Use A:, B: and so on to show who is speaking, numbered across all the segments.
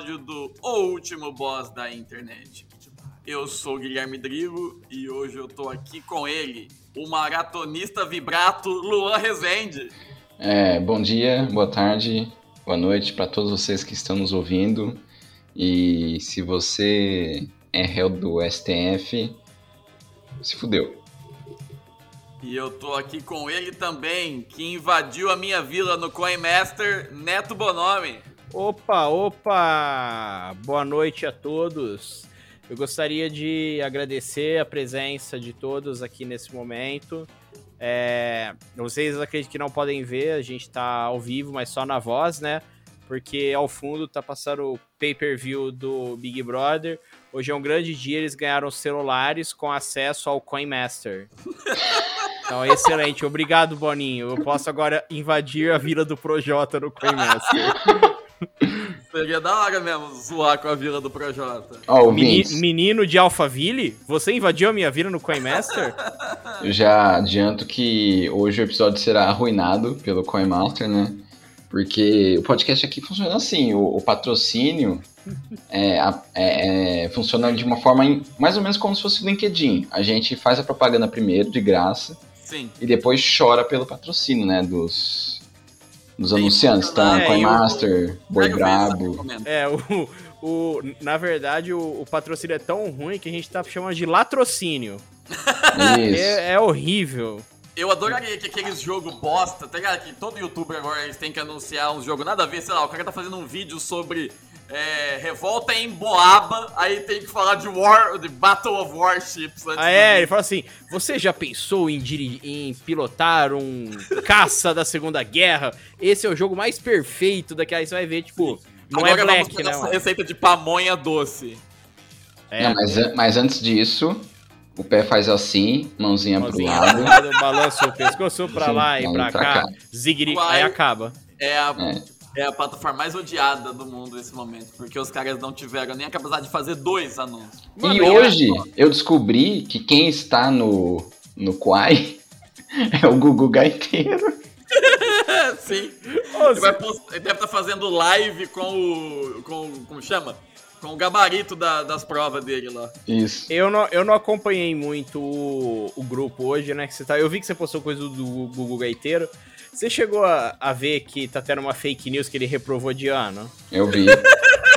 A: Episódio do O Último Boss da Internet. Eu sou o Guilherme Drigo e hoje eu tô aqui com ele, o maratonista vibrato Luan Rezende.
B: É, bom dia, boa tarde, boa noite para todos vocês que estão nos ouvindo. E se você é réu do STF, se fudeu.
A: E eu tô aqui com ele também, que invadiu a minha vila no Coinmaster, Neto Bonomi.
C: Opa, opa! Boa noite a todos. Eu gostaria de agradecer a presença de todos aqui nesse momento. É, vocês acreditam que não podem ver, a gente tá ao vivo, mas só na voz, né? Porque ao fundo tá passando o pay-per-view do Big Brother. Hoje é um grande dia, eles ganharam celulares com acesso ao Coinmaster. Então, excelente. Obrigado, Boninho. Eu posso agora invadir a vila do Projota no Coinmaster.
A: Seria da hora mesmo zoar com a vila do Projota.
B: Ó,
C: Meni- menino de Alphaville? Você invadiu a minha vila no Coinmaster?
B: eu já adianto que hoje o episódio será arruinado pelo Coinmaster, né? Porque o podcast aqui funciona assim, o, o patrocínio é, é- é- funciona de uma forma em- mais ou menos como se fosse o LinkedIn. A gente faz a propaganda primeiro, de graça,
A: Sim.
B: e depois chora pelo patrocínio, né? Dos,
A: Tem
B: anunciantes, tá?
C: É, o-
B: Coinmaster, Boi
A: o Vesa,
B: Brabo.
C: É, o, o, na verdade, o, o patrocínio é tão ruim que a gente tá chamando de latrocínio.
B: Isso.
C: É, é horrível.
A: Eu adoraria que aqueles jogos bosta, tá ligado? Que todo youtuber agora eles têm que anunciar um jogo nada a ver, sei lá, o cara tá fazendo um vídeo sobre é, revolta em Boaba, aí tem que falar de War, de Battle of Warships antes
C: Ah, é, ele fala assim: você já pensou em, em pilotar um caça da Segunda Guerra? Esse é o jogo mais perfeito daquela. Aí você vai ver, tipo, não
A: Agora
C: é black, né? mano?
A: receita de pamonha doce.
C: É,
B: Não, mas, mas antes disso, o pé faz assim, mãozinha pro
C: mãozinha
B: lado.
C: pro lado, balança o pescoço pra lá e
B: Sim,
C: pra
B: pra
C: cá,
B: cá.
C: zigri, aí acaba.
A: É a, é. A plataforma mais odiada do mundo nesse momento, porque os caras não tiveram nem a capacidade de fazer dois anúncios.
C: Mano,
B: e
C: eu-
B: hoje eu descobri que quem está no, no Quai é o Gugu Gaiteiro.
A: Sim.
C: Ô,
A: Ele, vai post- ele deve estar fazendo live com o. com. como chama? Com o gabarito da- das provas dele lá.
B: Isso.
C: Eu não, eu não acompanhei muito o, o grupo hoje, né? Que você tá, eu vi que você postou coisa do Google Gaiteiro. Você chegou a, a ver que tá tendo uma fake news que ele reprovou de ano?
B: Eu vi.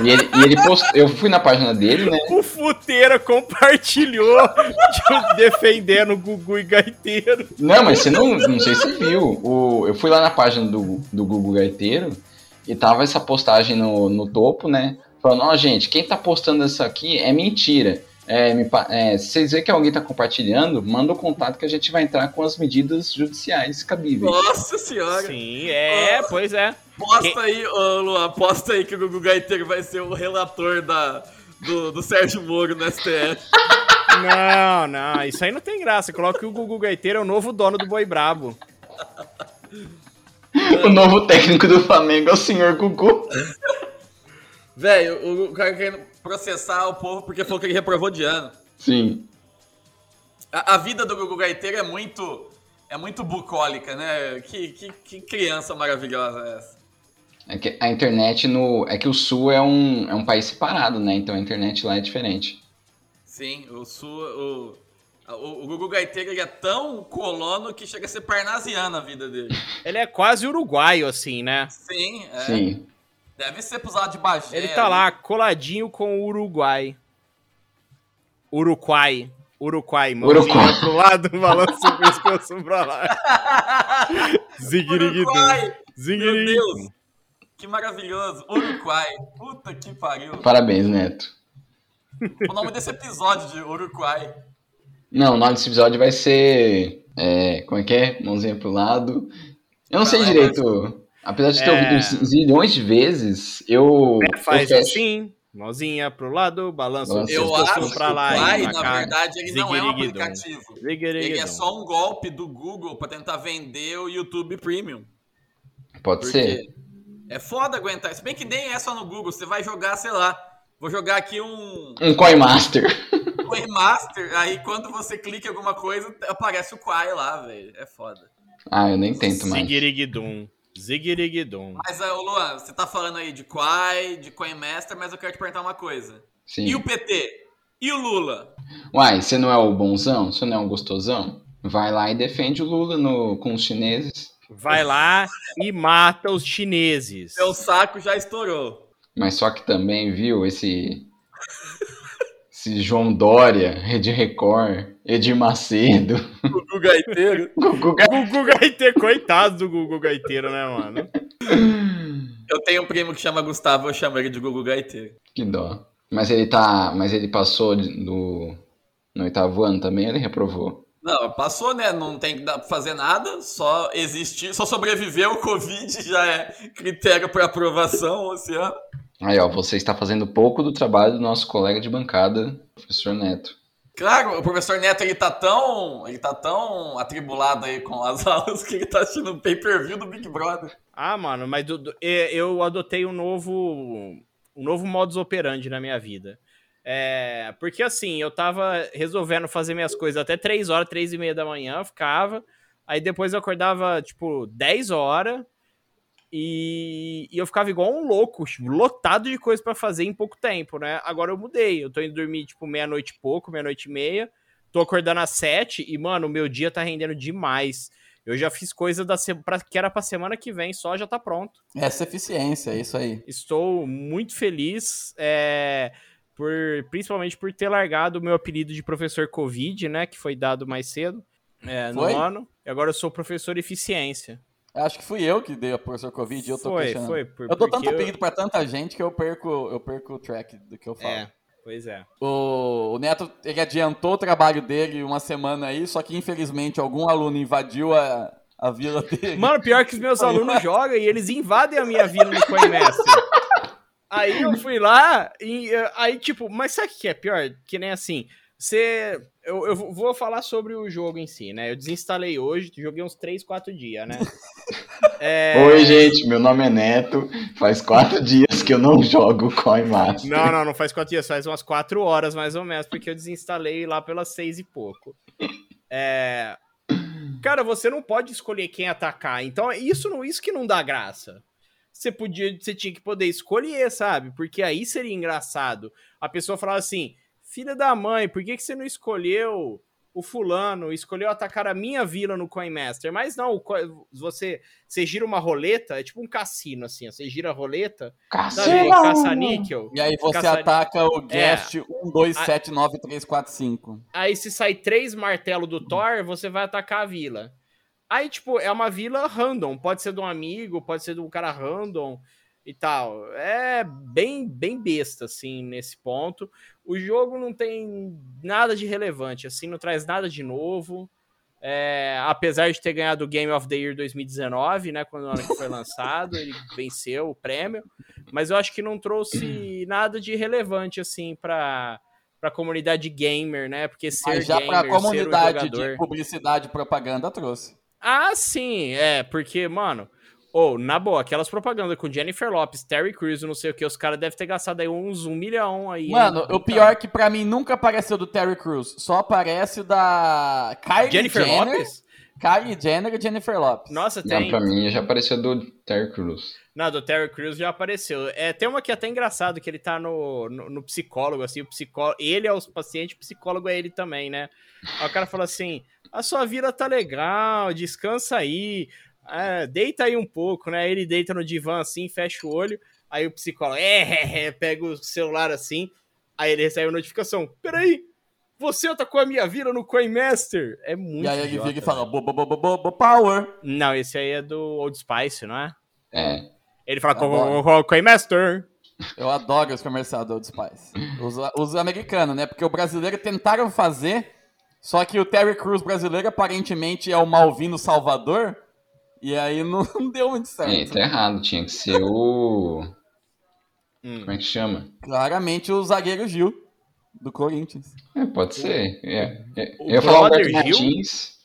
B: E ele, e ele postou. Eu fui na página dele, né?
C: O Futeira compartilhou de- defendendo o Gugu e Gaiteiro.
B: Não, mas você não. Não sei se você viu. O, eu fui lá na página do, do Gugu Gaiteiro e tava essa postagem no, no topo, né? Falando, ó, gente, quem tá postando isso aqui é mentira. É, me é, se vocês verem que alguém tá compartilhando, manda o contato que a gente vai entrar com as medidas judiciais cabíveis.
A: Nossa senhora!
C: Sim, é, pois é.
A: Posta aí, ô Luan, posta aí que o Gugu Gaiteiro vai ser o relator da, do, do Sérgio Moro no STF.
C: Não, não, isso aí não tem graça. Coloca que o Gugu Gaiteiro é o novo dono do Boi Brabo.
B: O novo técnico do Flamengo é o senhor Gugu.
A: Velho, o, o cara querendo processar o povo porque falou que ele reprovou de ano.
B: Sim.
A: A, a vida do Gugu Gaiteiro é muito. É muito bucólica, né? Que, que, que criança maravilhosa é essa.
B: É que a internet no. É que o Sul é um, é um país separado, né? Então a internet lá é diferente.
A: Sim, o Sul. O, o, o Gugu Gaiteiro ele é tão colono que chega a ser parnasiano a vida dele.
C: Ele é quase uruguaio, assim, né?
A: Sim, é.
B: Sim.
A: Deve ser pros lados de Bagé.
C: Ele tá lá coladinho com o Uruguai. Uruguai. Uruguai, mãozinha
B: Uruguai.
C: pro lado, balança o pescoço pra lá. Ziguiriguidu.
A: Uruguai!
D: Meu Deus! Que maravilhoso! Uruguai! Puta que pariu!
B: Parabéns, Neto.
D: O nome desse episódio de Uruguai.
B: Não, o nome desse episódio vai ser. é, como é que é? Mãozinha pro lado. Eu não
D: Pra
B: sei
D: lá,
B: direito. Apesar de ter
C: É.
B: ouvido zilhões de vezes, eu.
C: É, faz
B: eu
C: assim, mãozinha pro lado, balança o
B: Balança
D: Eu acho
C: pra
D: o
C: lá
D: Quai,
C: e pra
D: na
C: cá.
D: verdade, ele não é um aplicativo. Ele é só um golpe do Google pra tentar vender o YouTube Premium.
B: Pode ser.
D: É foda aguentar. Se bem que nem é só no Google, você vai jogar, sei lá. Vou jogar aqui um
B: Um Coin Master.
D: Coin Master, aí quando você clica em alguma coisa, aparece o Quai lá, velho. É foda.
B: Ah, eu nem tento mais.
C: Ziguiriguidum. Ziguiriguidum.
D: Mas, ô Luan, você tá falando aí de Quai, de Coin Master, mas eu quero te perguntar uma coisa.
B: Sim.
D: E o PT? E o Lula?
B: Uai, você não é o bonzão? Você não é um gostosão? Vai lá e defende o Lula no, com os chineses.
C: Vai lá e mata os chineses.
D: Seu saco já estourou.
B: Mas só que também, viu, esse. Esse João Dória, Rede Record, Edir Macedo.
D: O Gugu Gaiteiro.
B: Gugu
C: Gugu Gaiteiro, coitado do Gugu Gaiteiro, né, mano?
D: Eu tenho um primo que chama Gustavo, eu chamo ele de Gugu Gaiteiro.
B: Que dó. Mas ele tá. Mas ele passou do. No oitavo ano também, ele reprovou.
D: Não, passou, né? Não tem que dar pra fazer nada, só existir, só sobreviver ao Covid já é critério para aprovação esse ano.
B: Aí, ó, você está fazendo pouco do trabalho do nosso colega de bancada, professor Neto.
D: Claro, o professor Neto ele tá tão, ele tá tão atribulado aí com as aulas que ele tá assistindo o pay-per-view do Big Brother.
C: Ah, mano, mas do- do- e- eu adotei um novo, um novo modus operandi na minha vida. É, porque assim, eu tava resolvendo fazer minhas coisas até 3 horas, 3 e meia da manhã, eu ficava. Aí depois eu acordava, tipo, 10 horas. E, e eu ficava igual um louco, tipo, lotado de coisa pra fazer em pouco tempo, né? Agora eu mudei. Eu tô indo dormir, tipo, meia-noite e pouco, meia-noite e meia. Tô acordando às 7 e, mano, o meu dia tá rendendo demais. Eu já fiz coisa da se... pra... que era pra semana que vem, só já tá pronto.
A: Essa eficiência, é isso aí.
C: Estou muito feliz, é, por, principalmente por ter largado o meu apelido de professor Covid, né? Que foi dado mais cedo é, no ano. E agora eu sou professor Eficiência.
A: Acho que fui eu que dei a professor Covid e eu tô
C: foi,
A: questionando.
C: foi. Por,
A: Eu dou tanto apelido pra tanta gente que eu perco, eu perco o track do que eu falo.
C: É, pois é.
A: O, o Neto, ele adiantou o trabalho dele uma semana aí, só que infelizmente algum aluno invadiu a, a vila dele.
C: Mano, pior que os meus alunos jogam e eles invadem a minha vida no Coinmaster. Aí eu fui lá e eh, aí, tipo, mas sabe o que é pior? Que nem assim, você. Eu, eu vou falar sobre o jogo em si, né? Eu desinstalei hoje, joguei uns 3, 4 dias, né? É,
B: Oi, gente, meu nome é Neto. Faz quatro dias que eu não jogo Coin Master.
C: Não, não, não faz quatro dias, faz umas quatro horas mais ou menos, porque eu desinstalei lá pelas seis e pouco. É... Cara, você não pode escolher quem atacar, então é isso, não, isso que não dá graça. Você podia, você tinha que poder escolher, sabe? Porque aí seria engraçado. A pessoa falava assim: filha da mãe, por que, que você não escolheu o fulano, escolheu atacar a minha vila no Coinmaster? Mas não, você, você gira uma roleta, é tipo um cassino, assim, você gira a roleta, sabe?
B: Caceta!
C: Caça-níquel.
A: E aí você ataca o
C: É.
A: guest 1, 2, 7, 9, 3, 4, 5.
C: Aí se sai três martelos do Thor, você vai atacar a vila. Aí, tipo, é uma vila random. Pode ser de um amigo, pode ser de um cara random e tal. É bem, bem besta, assim, nesse ponto. O jogo não tem nada de relevante, assim, não traz nada de novo. É, apesar de ter ganhado o Game of the Year 2019, né, quando que foi lançado, ele venceu o prêmio, mas eu acho que não trouxe nada de relevante, assim, pra, pra comunidade gamer, né, porque ser
A: Mas já
C: ser um
A: comunidade
C: jogador...
A: de publicidade e propaganda trouxe.
C: Ah, sim, é, porque, mano, ou, na boa, aquelas propagandas com Jennifer Lopes, Terry Crews, não sei o que, os caras devem ter gastado aí uns um milhão aí.
A: Mano, o pior é que pra mim nunca apareceu do Terry Crews, só aparece o da Kylie
C: Jennifer
A: Jenner,
C: Lopes?
A: Kylie Jenner e Jennifer Lopes.
C: Nossa,
B: Não,
C: tem.
B: pra mim já apareceu do Terry Crews.
C: Não, do Terry Crews já apareceu. É, tem uma que é até engraçado, que ele tá no, no, no psicólogo, assim, o psicólogo. Ele é o paciente, o psicólogo é ele também, né? Aí o cara fala assim: a sua vida tá legal, descansa aí. É, deita aí um pouco, né? Ele deita no divã assim, fecha o olho. Aí o psicólogo, é, é, é, pega o celular assim. Aí ele recebe a notificação: peraí, você atacou a minha vida no Coinmaster? É muito
A: E aí ele vira e fala, bo, bo, bo, bo, bo, power.
C: Não, esse aí é do Old Spice, não é?
B: É.
C: Ele fala com
A: Adoro.
C: o Coinmaster.
A: Eu adoro os comerciais do Old Spice. Os, os americanos, né? Porque o brasileiro tentaram fazer, só que o Terry Crews brasileiro aparentemente é o Malvino Salvador, e aí não, não deu muito certo.
B: É, tá errado. Tinha que ser o.
C: Hum.
B: Como é que chama?
A: Claramente o zagueiro Gil, do Corinthians.
B: É, pode ser. É. É, Eu ia falar o Alberto
C: Gil?
B: Martins.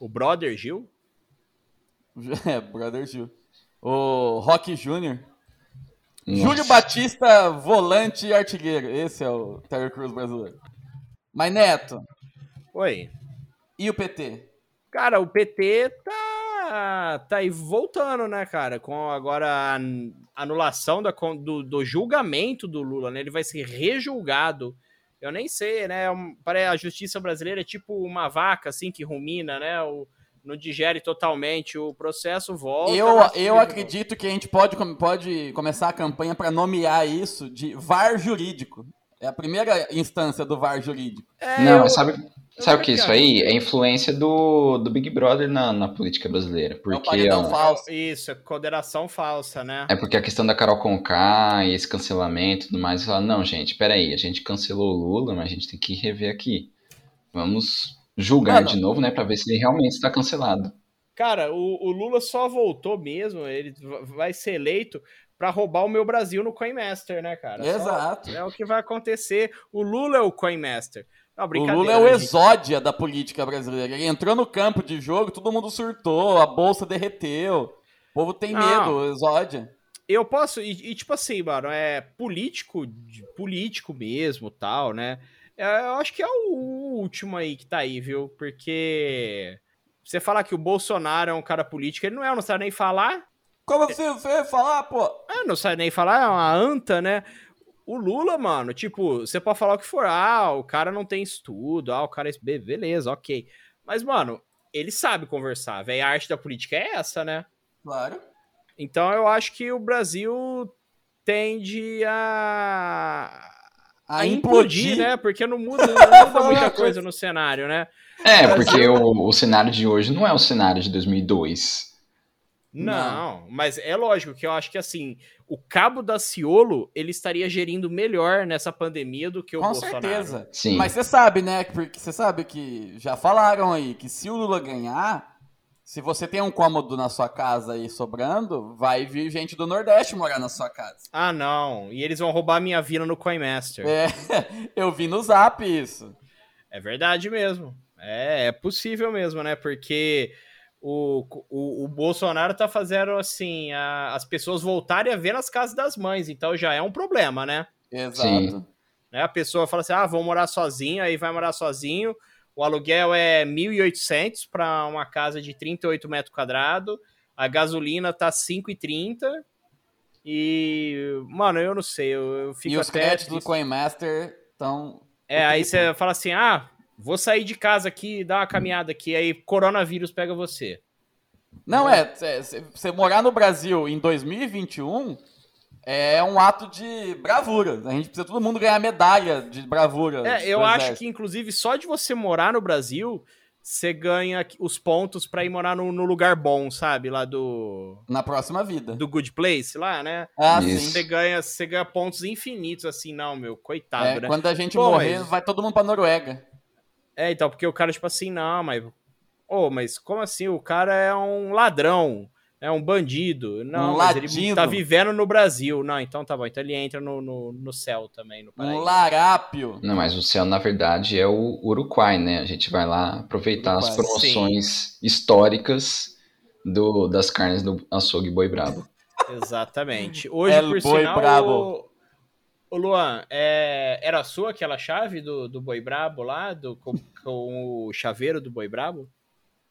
C: O Brother Gil?
A: É, Brother Gil. O Rock Júnior. Júlio Batista, volante e artilheiro. Esse é o Terry Crews brasileiro. Mas, Neto,
C: Oi.
A: e o PT?
C: Cara, o PT tá, tá aí voltando, né, cara? Com agora a an- anulação da, do, do julgamento do Lula, né? Ele vai ser rejulgado. Eu nem sei, né? Parece a justiça brasileira é tipo uma vaca, assim, que rumina, né? O, não digere totalmente o processo, volta.
A: Eu,
C: mas-
A: eu acredito que a gente pode, pode começar a campanha para nomear isso de VAR jurídico. É a primeira instância do VAR jurídico.
C: É,
B: Não,
C: eu-
B: sabe, sabe o que é isso aí? É a influência do, do Big Brother na, na política brasileira.
A: É
B: Porque,
A: paredão
B: ó,
A: falso.
C: Isso, é condenação falsa, né?
B: é porque a questão da Carol Conká e esse cancelamento e tudo mais, fala, não, gente, peraí, a gente cancelou o Lula, mas a gente tem que rever aqui. Vamos julgar
A: Mano.
B: de novo, né, pra ver se ele realmente está cancelado.
C: Cara, o, o Lula só voltou mesmo, ele vai ser eleito pra roubar o meu Brasil no Coinmaster, né, cara? Só-
A: Exato.
C: é o que vai acontecer. O Lula é o Coinmaster. Não,
A: O. Lula é o
C: gente?
A: exódia da política brasileira. Ele entrou no campo de jogo, todo mundo surtou, a bolsa derreteu. O povo tem
C: Não.
A: medo, exódia.
C: Eu posso, e, e, tipo assim, mano, é político, político mesmo, tal, né? É, Eu acho que é o último aí que tá aí, viu? Porque você falar que o Bolsonaro é um cara político, ele não é, não sabe nem falar.
A: Como você vai falar, pô?
C: Ah, não sabe nem falar, é uma anta, né? O Lula, mano, tipo, você pode falar o que for, ah, o cara não tem estudo, ah, o cara é. be- Beleza, ok. Mas, mano, ele sabe conversar, velho. A arte da política é essa, né?
A: Claro.
C: Então eu acho que o Brasil tende a.
A: A,
C: a
A: implodir,
C: implodir, né? Porque não muda, não muda muita coisa no cenário, né?
B: É,
C: Brasil-
B: porque o, o cenário de hoje não é o cenário de 2002.
C: Não, mas é lógico que eu acho que assim, o cabo da Ciolo, ele estaria gerindo melhor nessa pandemia do que o
A: Com
C: Bolsonaro.
A: certeza.
B: Sim.
A: Mas você sabe, né? Porque você sabe que já falaram aí que se o Lula ganhar, se você tem um cômodo na sua casa aí sobrando, vai vir gente do Nordeste morar na sua casa.
C: Ah, não. E eles vão roubar minha vila no Coinmaster. É,
A: É, eu vi no zap isso.
C: verdade mesmo. É, é possível mesmo, né? Porque o, o, o Bolsonaro tá fazendo assim, a- as pessoas voltarem a ver nas casas das mães. Então já é um problema, né?
A: Exato.
B: Sim.
C: né? A pessoa fala assim: ah, vou morar sozinho, aí vai morar sozinho. O aluguel é 1.800 para uma casa de 38 metros quadrados. A gasolina tá 5,30. E, mano, eu não sei, eu, eu fico
A: E os
C: até
A: créditos do. Coinmaster estão.
C: É, aí você fala assim: ah, vou sair de casa aqui, dar uma caminhada aqui, aí coronavírus pega você.
A: Não, é. Você morar no Brasil em 2021 é um ato de bravura. A gente precisa todo mundo ganhar medalha de bravura.
C: É, eu acho
A: exército.
C: que, inclusive, só de você morar no Brasil, você ganha os pontos pra ir morar no, no lugar bom, sabe? Lá do.
A: Na próxima vida.
C: do Good Place lá, né?
A: Ah, sim.
C: Você ganha, você ganha pontos infinitos, assim, não, meu, coitado,
A: É,
C: né?
A: quando a gente
C: Pô,
A: morrer,
C: mas-
A: vai todo mundo pra Noruega.
C: É, então, porque o cara, tipo assim, não, mas. Ô, mas como assim? O cara é um ladrão, é um bandido. Não,
A: Um
C: mas ele tá vivendo no Brasil. Não, então tá bom. Então ele entra no, no, no céu também, no
A: Um
C: paraíso.
A: larápio.
B: Não, mas o céu, na verdade, é o Uruguai, né? A gente vai lá aproveitar as
A: Uruguai,
B: promoções históricas do, das carnes do açougue Boi Brabo.
C: Exatamente. Hoje,
A: El
C: por
A: Boi
C: sinal,
A: Brabo.
C: o, o Luan, é, era sua aquela chave do, do Boi Brabo lá, do, com, com o chaveiro do Boi Brabo?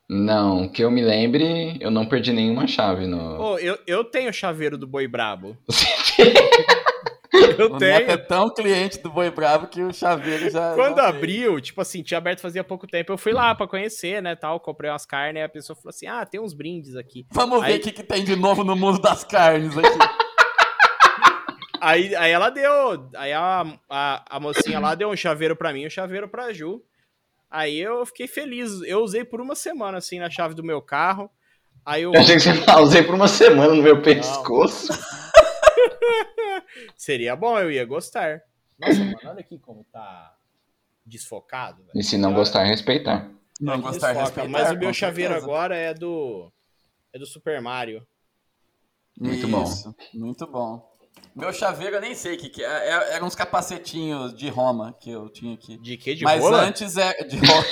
B: Não, que eu me lembre, eu não perdi nenhuma chave no.
C: Ô, eu, eu tenho chaveiro do Boi Brabo.
A: O
C: Eu
A: Neto é
C: tenho.
A: tão cliente do Boi Bravo que o chaveiro já.
C: Quando
A: já
C: abriu, tipo assim, tinha aberto fazia pouco tempo, eu fui lá pra conhecer, né, tal, comprei umas carnes, e a pessoa falou assim, ah, tem uns brindes aqui.
A: Vamos ver
C: Aí-
A: o que, que tem de novo no mundo das carnes aqui.
C: Aí, aí ela deu, aí a, a, a mocinha lá deu um chaveiro pra mim e um chaveiro pra Ju. Aí eu fiquei feliz, eu usei por uma semana, assim, na chave do meu carro. Aí eu.
B: Eu achei que você falou, usei por uma semana no meu pescoço.
C: Seria bom, eu ia gostar. Nossa, mano, olha aqui como tá desfocado. velho.
B: E se não gostar, respeitar.
A: Não gostar,
C: desfoca,
A: respeitar,
C: Mas o meu chaveiro
A: certeza.
C: agora é do. É do Super Mario.
B: Muito bom.
A: Isso, Muito bom. Meu chaveiro eu nem sei o que, que é. É- Eram uns capacetinhos de Roma que eu tinha aqui.
C: De que? De
A: Mas
C: rola?
A: antes era. De Roma.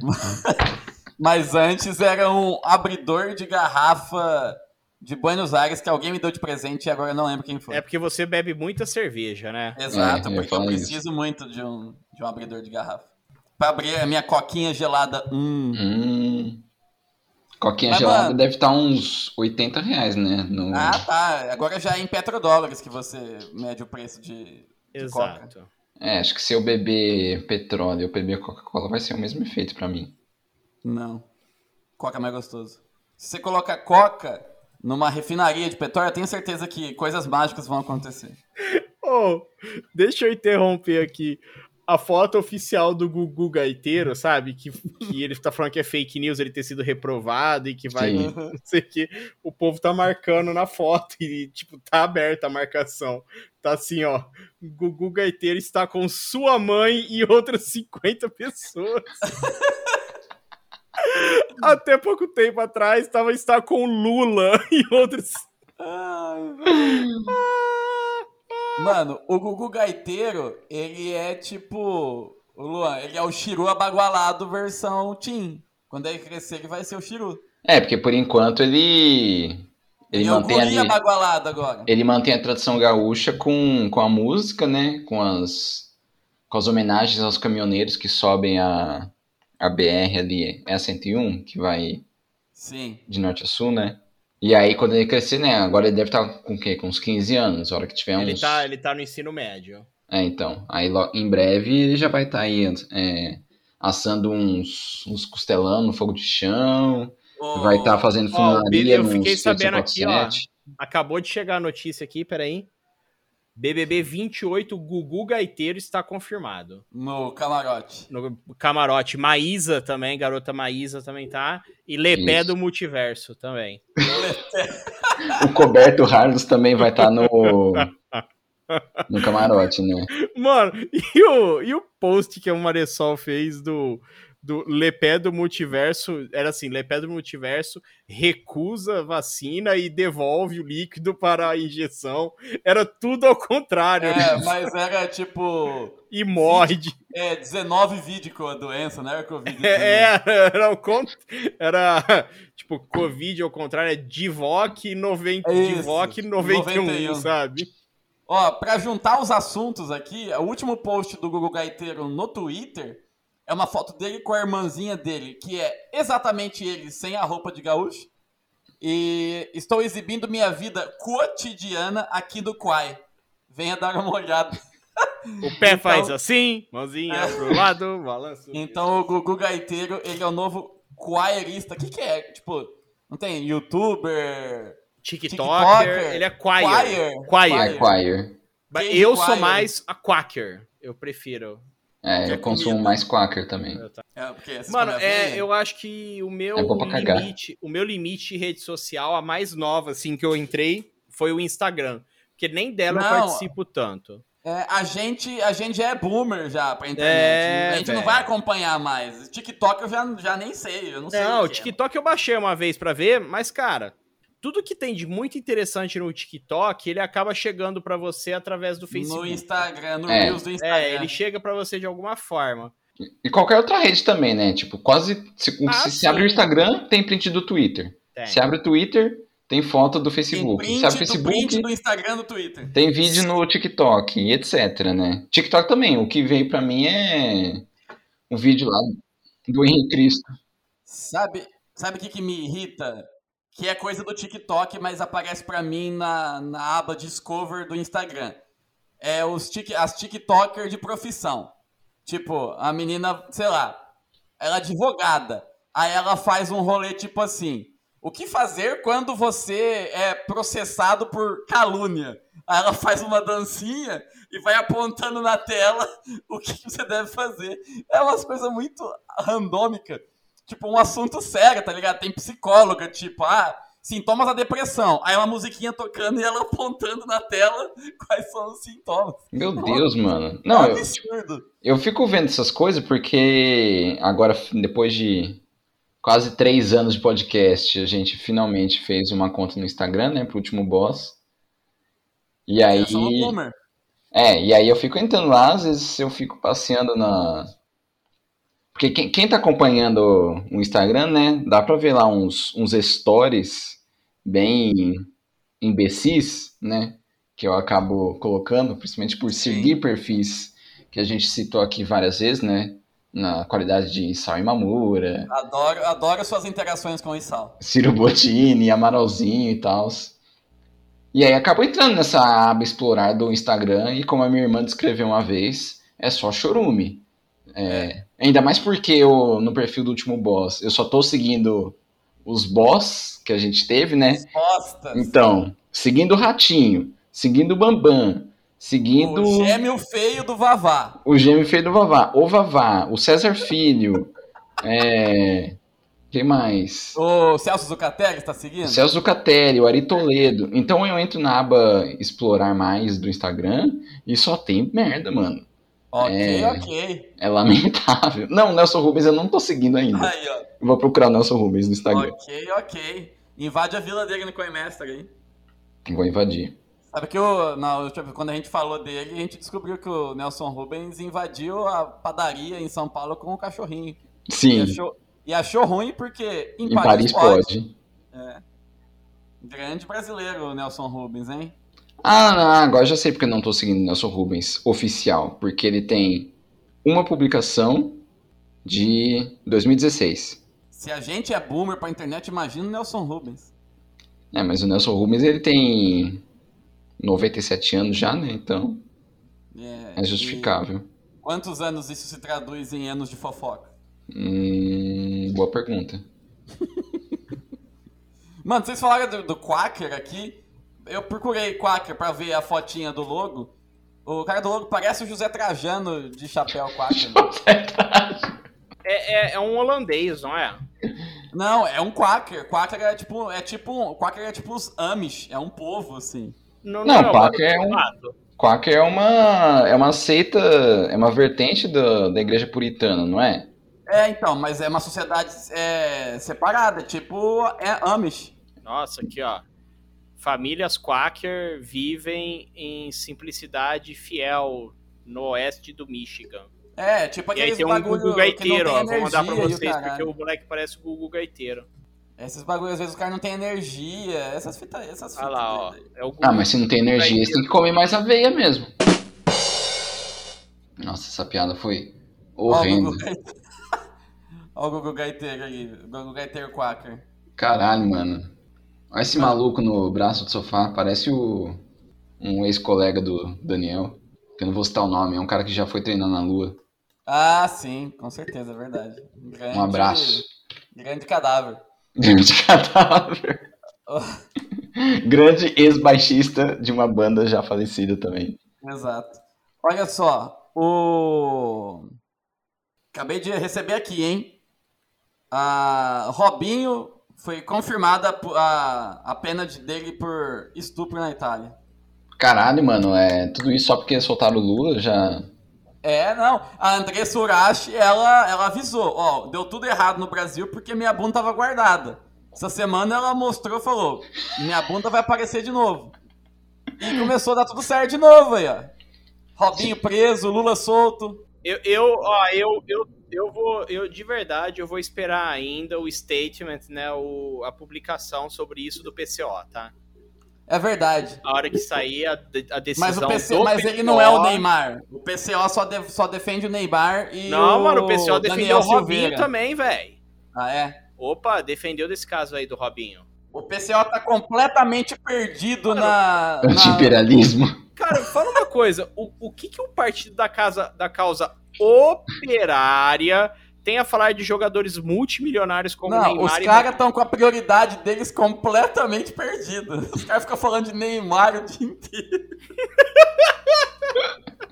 A: Mas antes era um abridor de garrafa de Buenos Aires que alguém me deu de presente e agora eu não lembro quem foi.
C: É porque você bebe muita cerveja, né?
A: Exato,
B: É,
A: porque eu preciso muito de um, de um abridor de garrafa. Pra abrir a minha coquinha gelada. Hum.
B: Hum. Coquinha
A: Mas,
B: gelada
A: mano-
B: deve estar uns 80 reais, né? No...
A: Ah, tá. Agora já é em petrodólares que você mede o preço de, de coca.
C: Exato.
B: É, acho que se eu beber petróleo e eu beber Coca-Cola, vai ser o mesmo efeito pra mim.
A: Não. Coca é mais gostoso. Se você coloca coca numa refinaria de petróleo, eu tenho certeza que coisas mágicas vão acontecer.
C: Oh, deixa eu interromper aqui. A foto oficial do Gugu Gaiteiro, sabe? Que, que ele tá falando que é fake news, ele ter sido reprovado e que vai.
B: Sim.
C: Não sei o que. O povo tá marcando na foto e, tipo, tá aberta a marcação. Tá assim, ó. Gugu Gaiteiro está com sua mãe e outras 50 pessoas. Até pouco tempo atrás, tava está com Lula e outros.
A: Mano, o Gugu Gaiteiro, ele é tipo. O Luan, ele é o Shiru abagualado versão Team. Quando ele crescer, ele vai ser o Shiru.
B: É, porque por enquanto ele. Ele
A: é
B: mantém ali.
A: abagualado agora.
B: Ele mantém a tradição gaúcha com, com a música, né? Com as, com as homenagens aos caminhoneiros que sobem a, a BR ali, é a 101, que vai
A: Sim.
B: de norte a sul, né? E aí, quando ele crescer, né? Agora ele deve estar com o quê? Com uns 15 anos, a hora que tiver uns.
C: Ele tá, ele tá no ensino médio.
B: É, então. Aí em breve ele já vai estar aí é, assando uns, uns costelão no fogo de chão. Vai estar fazendo
C: Ó,
B: fumaria
C: eu
B: nos
C: fiquei sabendo aqui, ó.
B: 147.
C: Acabou de chegar a notícia aqui, peraí. BBB 28, Gugu Gaiteiro está confirmado.
A: No camarote.
C: No camarote, Maísa também, garota Maísa também tá. E Lepé
B: Isso.
C: do Multiverso também.
B: O Coberto Harlos também vai estar no, no camarote, né?
C: Mano, e o, e o post que o Maressol fez do, do Lepé do Multiverso? Era assim: Lepé do Multiverso recusa vacina e devolve o líquido para a injeção. Era tudo ao contrário.
A: É, mas era tipo.
C: E morre de.
A: É, 19 vídeos com a doença, né? Covid.
C: É, era, era, o cont... era tipo Covid ao contrário, é Divoc 90,
A: É isso,
C: Divoc 91,
A: 91.
C: sabe?
A: Ó, pra juntar os assuntos aqui, o último post do Google Gaiteiro no Twitter é uma foto dele com a irmãzinha dele, que é exatamente ele sem a roupa de gaúcho. E estou exibindo minha vida cotidiana aqui do Quai. Venha dar uma olhada.
C: O pé
A: Então-
C: faz assim, mãozinha
A: É.
C: pro lado, balanço.
A: Então o Gugu Gaiteiro, ele é o novo quairista. O que que é? Tipo, não tem youtuber...
C: TikToker,
A: TikToker,
C: ele é choir.
A: choir,
C: Choir.
A: choir. Cage
C: Eu sou
A: choir.
C: mais a Quacker, eu prefiro.
B: É,
A: Que
B: eu consumo
A: comida.
B: mais Quacker também.
A: É, porque essas
C: Mano, é,
A: bem-
C: eu acho que o meu
B: É
C: limite, o meu limite de rede social, a mais nova assim que eu entrei, foi o Instagram, porque nem dela eu
A: Não.
C: participo tanto.
A: É, a gente, a gente já é boomer já pra internet.
C: É,
A: a gente não
C: velho.
A: vai acompanhar mais. TikTok eu já, já nem sei. Eu não sei.
C: Não,
A: o
C: o
A: que é.
C: TikTok eu baixei uma vez pra ver, mas cara, tudo que tem de muito interessante no TikTok, ele acaba chegando pra você através do
A: No
C: Facebook.
A: Instagram, no
B: É.
A: Reels do Instagram.
C: É, ele chega pra você de alguma forma.
B: E qualquer outra rede também, né? Tipo, quase. Se,
C: Ah,
B: se, se abre o Instagram, tem print do Twitter.
C: Tem.
B: Se abre o Twitter, tem foto do
A: Tem
B: Facebook.
A: print
B: se abre o
A: do
B: Facebook,
A: print do Instagram do Twitter.
B: tem vídeo no TikTok, e etc, né? TikTok também. O que veio pra mim é um vídeo lá do Henrique Cristo.
A: Sabe sabe o que, que me irrita? Que é coisa do TikTok, mas aparece pra mim na, na aba Discover do Instagram. É os tic, as TikTokers de profissão. Tipo, a menina, sei lá, ela é advogada. Aí ela faz um rolê tipo assim: o que fazer quando você é processado por calúnia? Aí ela faz uma dancinha e vai apontando na tela o que você deve fazer. É umas coisas muito randômicas. Tipo, um assunto sério, tá ligado? Tem psicóloga, tipo, ah, sintomas da depressão. Aí uma musiquinha tocando e ela apontando na tela quais são os sintomas.
B: Meu
A: Não,
B: Deus, mano.
A: É
B: Não,
A: um
B: eu,
A: absurdo.
B: eu fico vendo essas coisas porque agora, depois de quase três anos de podcast, a gente finalmente fez uma conta no Instagram, né, pro último boss. E aí.
A: Eu um boomer.
B: É, e aí eu fico entrando lá, às vezes eu fico passeando na. Porque quem, quem tá acompanhando o Instagram, né, dá pra ver lá uns, uns stories bem imbecis, né, que eu acabo colocando, principalmente por seguir perfis que a gente citou aqui várias vezes, né, na qualidade de Sal Imamura,
A: Adoro, adoro suas interações com o Isal.
B: Ciro Bottini, Amaralzinho e tal. E aí acabo entrando nessa aba explorar do Instagram e como a minha irmã descreveu uma vez, é só chorume. É, ainda mais porque eu, no perfil do último boss, eu só tô seguindo os boss que a gente teve, né?
A: Respostas.
B: Então, seguindo o Ratinho, seguindo o Bambam, seguindo
A: O gêmeo feio do Vavá.
B: o gêmeo feio do Vavá, o Vavá, o César Filho, é... Quem mais?
A: O Celso Zucatelli tá seguindo?
B: O Celso Zucatelli, o Ari Toledo. Então eu entro na aba explorar mais do Instagram e só tem merda, mano.
A: Ok,
B: É.
A: ok.
B: É lamentável. Não, Nelson Rubens eu não tô seguindo ainda.
A: Aí, ó.
B: Eu vou procurar Nelson Rubens no Instagram.
A: Ok, ok. Invade a vila dele no Coimestre aí.
B: Vou invadir.
A: Sabe que o, na última- quando a gente falou dele, a gente descobriu que o Nelson Rubens invadiu a padaria em São Paulo com um cachorrinho. E
B: Sim,
A: achou, e achou ruim porque em,
B: em Paris pode.
A: Grande brasileiro o Nelson Rubens, hein?
B: Ah, não, agora já sei porque eu não tô seguindo Nelson Rubens oficial. Porque ele tem uma publicação de 2016.
A: Se a gente é boomer pra internet, imagina o Nelson Rubens.
B: É, mas o Nelson Rubens ele tem 97 anos já, né? Então
A: É,
B: é justificável.
A: quantos anos isso se traduz em anos de fofoca?
B: Hum, boa pergunta.
A: Mano, vocês falaram do, do Quaker aqui. Eu procurei Quaker pra ver a fotinha do logo. O cara do logo parece o José Trajano de chapéu Quaker. né?
C: É, é, é um holandês, não é?
A: Não, é um Quaker. Quaker é tipo, é tipo, Quaker é tipo os Amish, é um povo assim.
C: Não,
B: Não,
C: não,
B: Quaker é um-. Quaker é uma, é uma seita, é uma vertente da, da igreja puritana, não é?
A: É, então, mas é uma sociedade é, separada, tipo é Amish.
C: Nossa, aqui ó. Famílias Quaker vivem em simplicidade fiel no oeste do Michigan.
A: É, tipo
C: E aí
A: aqueles
C: tem um
A: bagulho
C: Gugu
A: que
C: Gaiteiro, ó.
A: tem
C: Vou mandar pra
A: energia o
C: vocês porque o moleque parece o Gugu Gaiteiro.
A: Esses bagulhos, às vezes o cara não tem energia, essas fitas, essas fitas.
C: Olha lá, ó. É o Gugu.
B: Ah, mas se não tem energia, você tem que comer mais aveia mesmo. Nossa, essa piada foi horrenda.
A: Ó o Gugu Gaiteiro aí, o Gugu Gaiteiro Quaker.
B: Caralho, mano. Olha esse maluco no braço do sofá, parece o um ex-colega do Daniel. Que eu não vou citar o nome, é um cara que já foi treinar na lua.
A: Ah, sim, com certeza, é verdade. Grande,
B: Um abraço.
A: Grande cadáver.
B: Grande cadáver. Grande ex-baixista de uma banda já falecida também.
A: Exato. Olha só, o. Acabei de receber aqui, hein? A Robinho foi confirmada a, a, pena de- dele por estupro na Itália.
B: Caralho, mano, é tudo isso só porque soltaram o Lula já.
A: É, não. A Andressa Urashi, ela, ela avisou. Ó, deu tudo errado no Brasil porque minha bunda tava guardada. Essa semana ela mostrou e falou: minha bunda vai aparecer de novo. E começou a dar tudo certo de novo aí, ó. Robinho preso, Lula solto.
C: Eu, eu, ó, eu, eu, eu vou, eu de verdade, eu vou esperar ainda o statement, né, o, a publicação sobre isso do PCO, tá?
A: É verdade.
C: A hora que sair a, a decisão
A: Mas, o PC,
C: do
A: mas ele
C: PCO
A: não é o Neymar. O PCO só, de- só defende o Neymar e
C: Não,
A: o
C: mano, o PCO defendeu
A: Daniel
C: o Robinho também, velho.
A: Ah, é?
C: Opa, defendeu desse caso aí do Robinho.
A: O PCO tá completamente perdido na... na...
B: Anti-imperialismo.
C: Cara, fala uma coisa, o, o que que o partido da, casa, da causa operária tem a falar de jogadores multimilionários como
A: Não,
C: Neymar
A: os caras estão com a prioridade deles completamente perdida. Os caras ficam falando de Neymar o dia inteiro.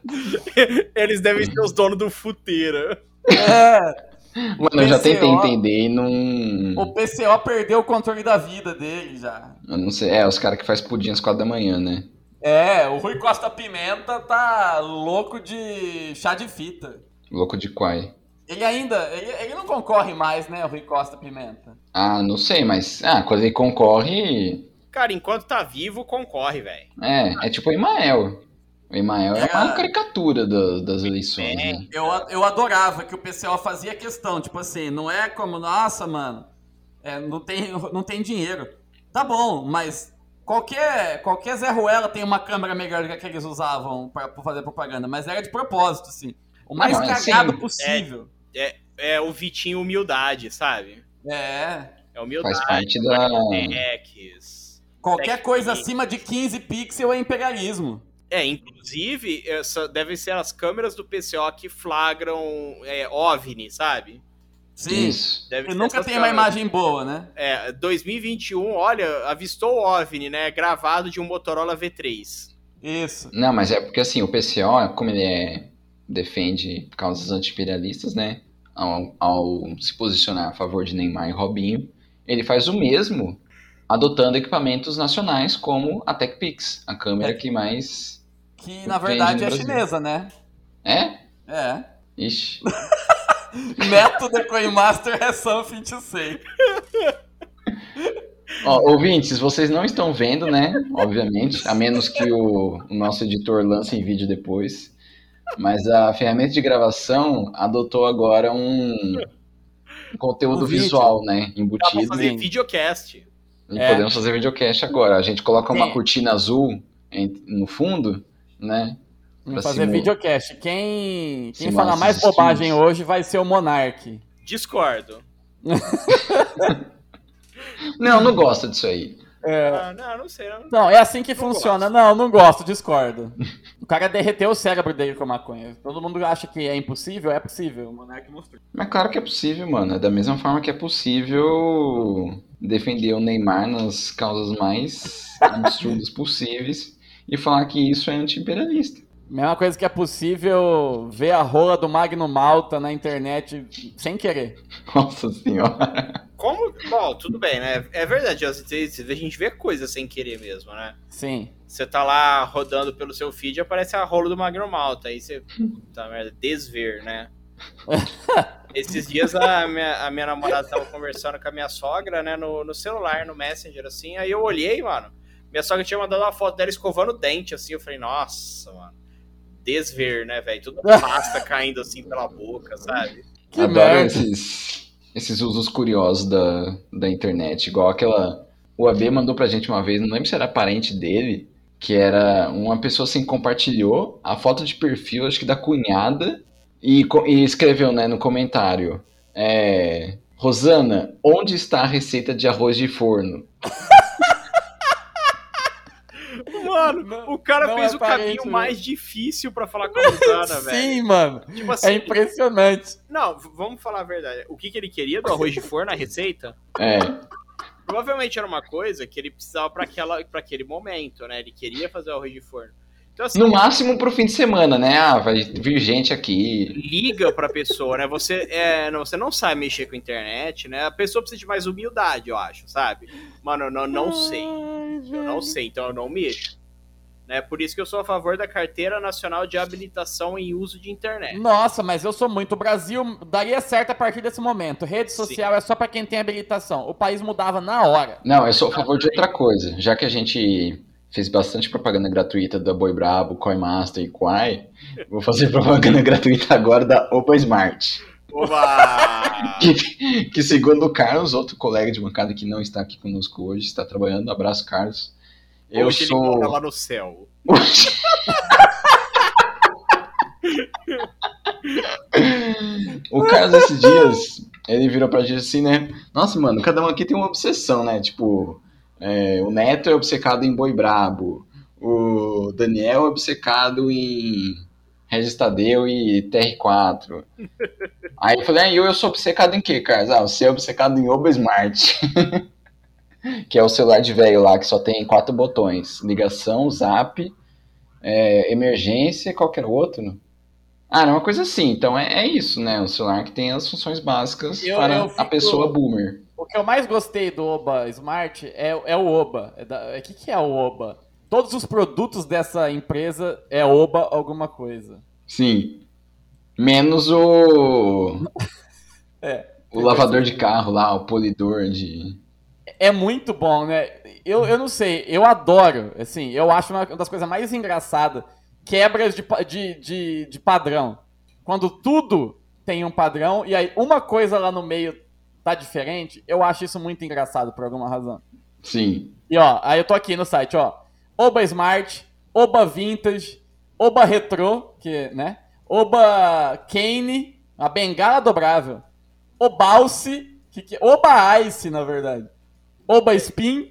C: Eles devem ser os donos do futeira.
A: É.
B: Mano, eu já tentei
A: PCO.
B: entender e não.
A: O PCO perdeu o controle da vida dele já.
B: Eu não sei. É, os caras que faz pudim às quatro da manhã, né?
A: É, o Rui Costa Pimenta tá louco de chá de fita.
B: Louco de quai.
A: Ele ainda, ele, ele não concorre mais, né, o Rui Costa Pimenta?
B: Ah, não sei, mas. Ah, quando ele concorre.
C: Cara, enquanto tá vivo, concorre, velho.
B: É, é tipo o Emael. O Emael é,
A: É.
B: uma caricatura da- das eleições, né?
A: Eu, eu adorava que o PCO fazia questão, tipo assim, não é como, nossa, mano, é, não, tem, não tem dinheiro. Tá bom, mas qualquer, qualquer Zé Ruela tem uma câmera melhor do que a que eles usavam pra, pra fazer propaganda, mas era de propósito, assim. O mais
B: Não, é
A: cagado
B: sim.
A: possível.
C: É o Vitinho humildade, sabe?
A: É.
C: É humildade.
B: Faz parte da.
A: Qualquer coisa acima de 15 pixels é imperialismo.
C: É, inclusive, essa devem ser as câmeras do PCO que flagram é, OVNI, sabe?
A: Sim.
B: Isso.
C: Deve
A: nunca tem uma imagem boa, né?
C: É, 2021, olha, avistou o OVNI, né? Gravado de um Motorola V3.
A: Isso.
B: Não, mas é porque assim, o PCO, como ele é, defende causas anti-imperialistas, né? Ao, ao se posicionar a favor de Neymar e Robinho, ele faz o mesmo adotando equipamentos nacionais como a TechPix, a câmera
A: É.
B: que mais.
A: Que na verdade é
B: Brasil.
A: chinesa, né?
B: É?
A: É.
B: Ixi.
A: Método Coinmaster é something to say.
B: Ó, ouvintes, vocês não estão vendo, né? Obviamente, a menos que o, o nosso editor lance em vídeo depois. Mas a ferramenta de gravação adotou agora um conteúdo
A: Um
B: visual, né?
C: Dá pra
B: Embutido.
C: fazer
A: Sim.
C: videocast.
B: E
A: É.
B: podemos fazer videocast agora. A gente coloca uma
A: Sim.
B: cortina azul em- no fundo, né? Pra
A: Vamos fazer
B: simu-
A: videocast. Quem, quem falar mais
B: esses
A: bobagem hoje vai ser o Monark.
C: Discordo.
B: Não, não gosto disso aí.
C: Ah, não, não sei. Não.
A: Não, é assim que
C: Não
A: funciona. Não, não gosto, discordo. O cara derreteu o cérebro dele com a maconha. Todo mundo acha que é impossível, é possível. O Monark mostrou.
B: Mas claro que é possível, mano. É da mesma forma que é possível defender o Neymar nas causas mais absurdas possíveis e falar que isso é anti-imperialista.
A: Mesma coisa que é possível ver a rola do Magno Malta na internet sem querer.
B: Nossa senhora.
C: Como? Bom, tudo bem, né? É verdade, às vezes a gente vê coisas sem querer mesmo, né?
A: Sim.
C: Você tá lá rodando pelo seu feed e aparece a rola do Magno Malta. Aí você. Puta merda, desver, né? Esses dias a minha, a minha namorada tava conversando com a minha sogra, né, no, no celular, no Messenger, assim. Aí eu olhei, mano. Minha sogra tinha mandado uma foto dela escovando o dente, assim. Eu falei, nossa, mano. Desver, né, velho? Tudo pasta caindo assim pela boca, sabe?
A: Que
B: Adoro
A: merda.
B: esses, esses usos curiosos da, da internet. Igual aquela. O AB mandou pra gente uma vez, não lembro se era parente dele, que era uma pessoa assim compartilhou a foto de perfil, acho que da cunhada, e, e escreveu né, no comentário: é, Rosana, onde está a receita de arroz de forno?
C: Mano, o cara
A: não
C: fez
A: é
C: o caminho
A: né?
C: mais difícil pra falar com a Rosana, velho.
A: Sim, mano.
C: Tipo assim,
A: É impressionante.
C: não, vamos falar a verdade. O que, que ele queria do arroz de forno, a receita?
B: É,
C: Provavelmente era uma coisa que ele precisava pra, aquela, pra aquele momento, né? Ele queria fazer o arroz de forno. Então, assim,
B: no máximo pro fim de semana, né? Ah, vai vir gente aqui.
C: liga pra pessoa, né? Você, é, não, você não sabe mexer com a internet, né? A pessoa precisa de mais humildade, eu acho, sabe? Mano, eu não, não sei. Eu não sei, então eu não mexo. Né? Por isso que eu sou a favor da Carteira Nacional de Habilitação em Uso de Internet.
A: Nossa, mas eu sou muito Brasil, daria certo a partir desse momento. Rede social é só pra quem tem habilitação. O país mudava na hora.
B: Não, eu sou a favor de outra coisa. Já que a gente fez bastante propaganda gratuita da Boi Brabo, Coinmaster e Quai, vou fazer propaganda gratuita agora da Opa Smart.
C: Oba!
B: Que, que segundo o Carlos, outro colega de bancada que não está aqui conosco hoje, está trabalhando. Abraço, Carlos. Eu
C: Hoje ele mora
B: sou.
C: lá no céu.
B: O Carlos, esses dias, ele virou pra gente assim, né? Nossa, mano, cada um aqui tem uma obsessão, né? Tipo, é, o Neto é obcecado em Boi Brabo, o Daniel é obcecado em Regis Tadeu e TR4. Aí eu falei, ah, eu, eu sou obcecado em quê, Carlos? Ah, você é obcecado em Oba Smart. que é o celular de velho lá, que só tem quatro botões. Ligação, zap, é, emergência, qualquer outro. Ah, é uma coisa assim. Então é, é isso, né? O celular que tem as funções básicas
A: Eu-
B: para
A: eu
B: a
A: fico-
B: pessoa boomer.
A: O que eu mais gostei do Oba Smart é, é o Oba. O é, que, que é o Oba? Todos os produtos dessa empresa é Oba alguma coisa.
B: Sim. Menos o.
A: É.
B: O lavador de carro lá, o polidor de.
A: É muito bom, né? Eu, eu não sei, eu adoro. Assim, eu acho uma das coisas mais engraçadas. Quebras de, de, de, de padrão. Quando tudo tem um padrão e aí uma coisa lá no meio tá diferente, eu acho isso muito engraçado por alguma razão.
B: Sim.
A: E ó, aí eu tô aqui no site, ó. Oba Smart, Oba Vintage, Oba Retro, que, né? Oba Kane, a bengala dobrável. Obalce, que, que, Oba Ice, na verdade. Oba Spin,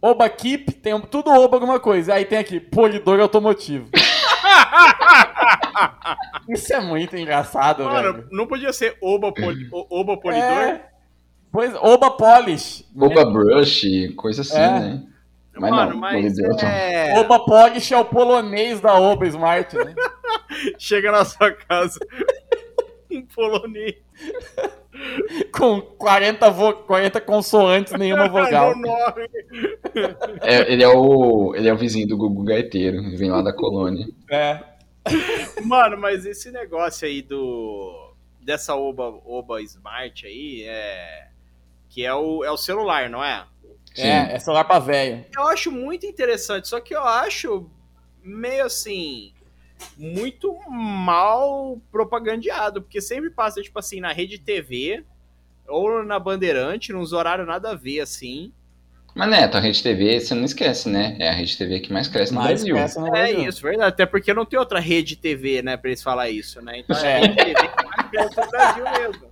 A: Oba Keep, tem um- tudo Oba alguma coisa. Aí tem aqui, polidor automotivo. Isso é muito engraçado,
C: Mano,
A: velho.
C: não podia ser Oba, poli, o- Oba Polidor?
A: É. Pois, Oba Polish.
B: Oba Brush, coisa assim,
A: É.
B: né? Mas
C: Mano,
B: não,
C: mas
B: polidor
C: é...
A: Oba Polish é o polonês da Oba Smart, né?
C: Chega na sua casa um polonês.
A: com 40, vo 40 consoantes, nenhuma vogal.
B: É, ele, é o, ele é o vizinho do Gugu Gaiteiro, vem lá da colônia.
A: É.
C: Mano, mas esse negócio aí do. Dessa Oba, Oba Smart aí, é. Que é o, é o celular, não é?
B: Sim.
A: É, é celular pra velho.
C: Eu acho muito interessante, só que eu acho meio assim. Muito mal propagandeado, porque sempre passa, tipo assim, na rede TV ou na Bandeirante, nos horários nada a ver, assim.
B: Mas Neto, a Rede TV, você não esquece, né? É a Rede TV que mais cresce no
A: Mas
B: Brasil.
A: essa não
C: É
A: vai
C: isso, verdade. Até porque não tem outra rede TV, né, pra eles falar isso, né? Então é a
A: É.
C: rede TV que mais cresce no Brasil mesmo.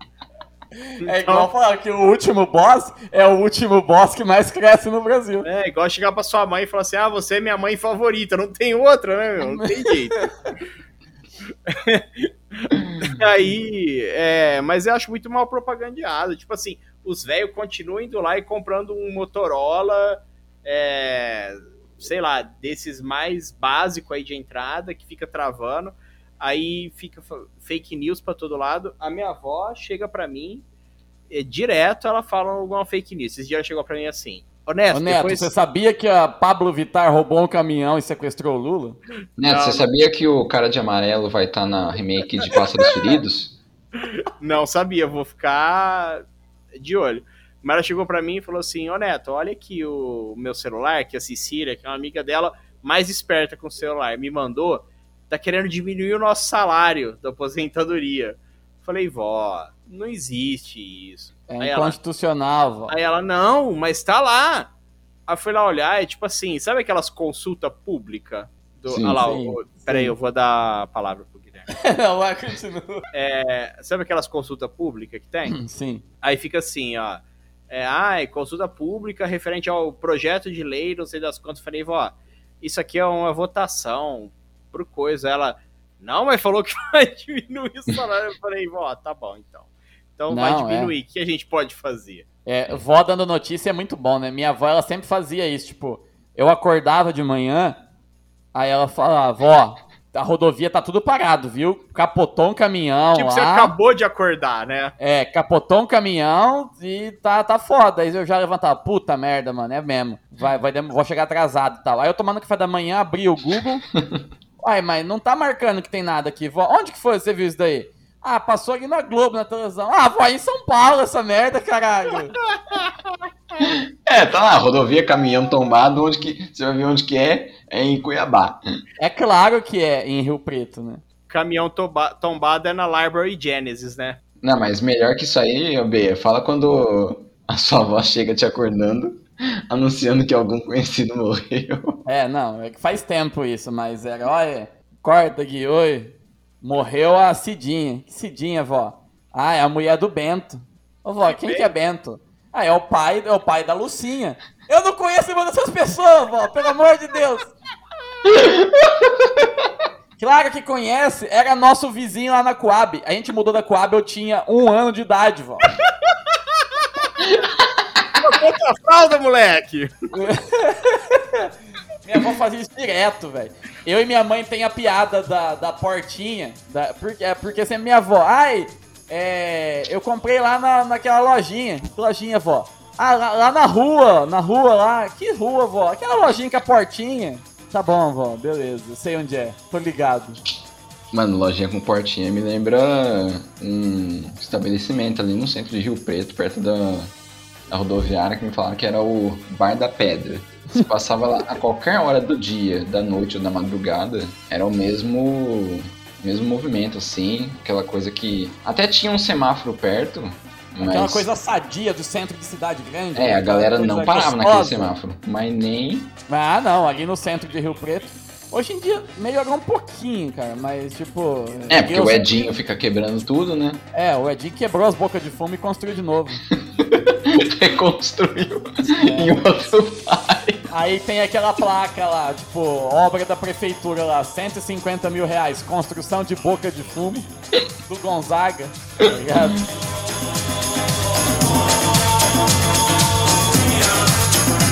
A: É igual falar que o último boss é o último boss que mais cresce no Brasil.
C: É, igual chegar pra sua mãe e falar assim: ah, você é minha mãe favorita, não tem outra, né, meu? Não tem jeito. Aí, é, mas eu acho muito mal propagandeado. Tipo assim, os velhos continuam indo lá e comprando um Motorola, é, sei lá, desses mais básico aí de entrada, que fica travando. Aí fica fa- fake news pra todo lado. A minha avó chega pra mim, é, direto ela fala alguma fake news. Esses dias ela chegou pra mim assim: Honesto,
A: Ô, Neto,
C: depois...
A: você sabia que a Pablo Vittar roubou um caminhão e sequestrou o Lula?
B: Neto,
C: Não,
B: você
C: não.
B: sabia que o cara de amarelo vai estar na remake de Pássaros Feridos?
C: Não sabia, vou ficar de olho. Mas ela chegou pra mim e falou assim: Ô Neto, olha aqui o meu celular, que a Cecília, que é uma amiga dela, mais esperta com o celular, me mandou, tá querendo diminuir o nosso salário da aposentadoria. Falei, vó, não existe isso.
A: É
C: Aí ela-
A: inconstitucional, vó.
C: Aí ela, não, mas tá lá. Aí fui lá olhar, é tipo assim, sabe aquelas consulta pública? Do,
B: Sim,
C: ah lá,
A: sim,
C: o- peraí, eu vou dar a palavra pro Guilherme.
A: Não, vai, continua.
C: É, sabe aquelas consulta pública que tem?
A: Sim.
C: Aí fica assim, ó. É, ai, consulta pública referente ao projeto de lei, não sei das quantas. Falei, vó, isso aqui é uma votação por coisa. Ela, não, mas falou que vai diminuir o salário. Eu falei, vó, tá bom então. Então vai
A: Não, é.
C: diminuir. O que a gente pode fazer?
A: É, vó dando notícia é muito bom, né? Minha avó, ela sempre fazia isso, tipo, eu acordava de manhã, aí ela falava, vó, a rodovia tá tudo parado, viu? Capotou um caminhão
C: tipo,
A: lá.
C: você acabou de acordar, né?
A: É, capotou um caminhão e tá, tá foda. Aí eu já levantava, puta merda, mano, é mesmo. Vai, vai, vou chegar atrasado e tal. Aí eu tomando café da manhã, abri o Google. Uai, mas não tá marcando que tem nada aqui, vó. Onde que foi você viu isso daí? Ah, passou aqui na Globo, na televisão. Ah, vó, em São Paulo essa merda, caralho.
B: É, tá lá, rodovia, caminhão tombado, onde que. Você vai ver onde que é? É em Cuiabá.
A: É claro que é em Rio Preto, né?
C: Caminhão tomba- tombado é na Library Genesis, né?
B: Não, mas melhor que isso aí, Beia, fala quando a sua avó chega te acordando, anunciando que algum conhecido morreu.
A: É, não, é que faz tempo isso, mas era, olha, corta aqui, oi. Morreu a Cidinha. Que Cidinha, vó? Ah, é a mulher do Bento. Ô, vó, quem que é Bento? Ah, é o pai, é o pai da Lucinha. Eu não conheço nenhuma dessas pessoas, vó, pelo amor de Deus. Claro que conhece, era nosso vizinho lá na Coab. A gente mudou da Coab, eu tinha um ano de idade, vó.
C: Conta a fralda, moleque!
A: Minha avó fazia isso direto, velho. Eu e minha mãe tem a piada da, da portinha, da, porque, é porque sempre minha avó, ai, é, eu comprei lá na, naquela lojinha. Que lojinha, vó? Ah, lá, lá na rua, na rua lá. Que rua, vó? Aquela lojinha com a portinha. Tá bom, vó, beleza. Eu sei onde é. Tô ligado.
B: Mano, lojinha com portinha me lembra um estabelecimento ali no centro de Rio Preto, perto da, da rodoviária, que me falaram que era o Bar da Pedra. Você passava lá a qualquer hora do dia, da noite ou da madrugada, era o mesmo mesmo movimento, assim, aquela coisa que até tinha um semáforo perto, mas
A: Aquela coisa sadia do centro de cidade grande.
B: é, a
A: aquela
B: galera não parava naquele
A: gostosa.
B: semáforo, mas nem
A: Ah, não, ali no centro de Rio Preto. Hoje em dia melhorou um pouquinho, cara, mas tipo.
B: É, porque o Edinho fica quebrando tudo, né?
A: É, o Edinho quebrou as bocas de fumo e construiu de novo.
B: Reconstruiu em outro pai.
A: Aí tem aquela placa lá, tipo, obra da prefeitura lá, 150 mil reais, construção de boca de fumo do Gonzaga, tá ligado?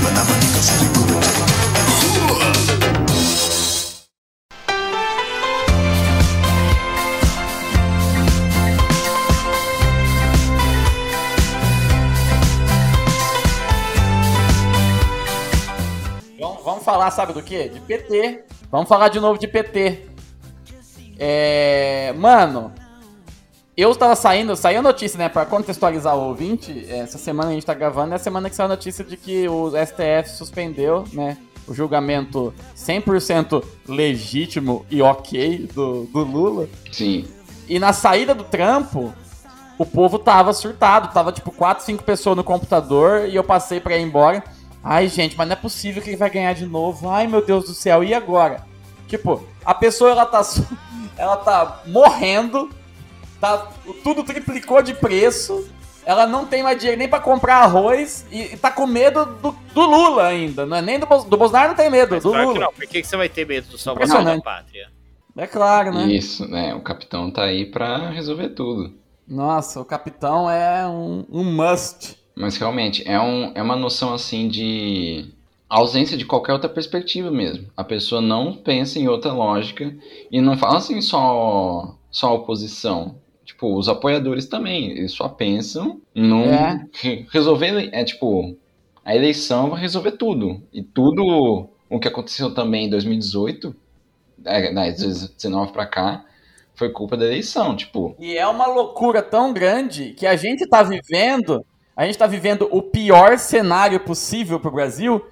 A: Vamos falar, sabe do quê? De PT. Vamos falar de novo de PT. É. Mano, eu tava saindo, saiu a notícia, né, pra contextualizar o ouvinte. Essa semana a gente tá gravando, é a semana que saiu a notícia de que o STF suspendeu, né, o julgamento 100% legítimo e ok do, do Lula.
B: Sim.
A: E na saída do trampo, o povo tava surtado. Tava tipo 4, 5 pessoas no computador e eu passei pra ir embora. Ai, gente, mas não é possível que ele vai ganhar de novo. Ai, meu Deus do céu, e agora? Tipo, a pessoa ela tá ela tá morrendo, tá tudo triplicou de preço. Ela não tem mais dinheiro nem pra comprar arroz e, e tá com medo do, do Lula ainda. Não é nem do, do Bolsonaro, não tem medo, do
C: Claro que
A: Lula.
C: não. Por que, que você vai ter medo do salvação da pátria?
A: É claro, né?
B: Isso, né? O capitão tá aí pra resolver tudo.
A: Nossa, o capitão é um, um must.
B: Mas realmente, é, um, é uma noção assim de ausência de qualquer outra perspectiva mesmo. A pessoa não pensa em outra lógica e não fala assim só, só a oposição. Tipo, os apoiadores também, eles só pensam num
A: É.
B: re- resolver, é tipo, a eleição vai resolver tudo. E tudo o que aconteceu também em 2018, é, né, 2019 pra cá, foi culpa da eleição, tipo,
A: E é uma loucura tão grande que a gente tá vivendo, a gente tá vivendo o pior cenário possível pro Brasil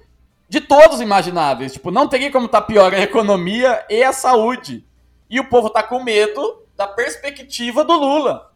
A: de todos imagináveis. Tipo, não teria como tá pior a economia e a saúde. E o povo tá com medo da perspectiva do Lula.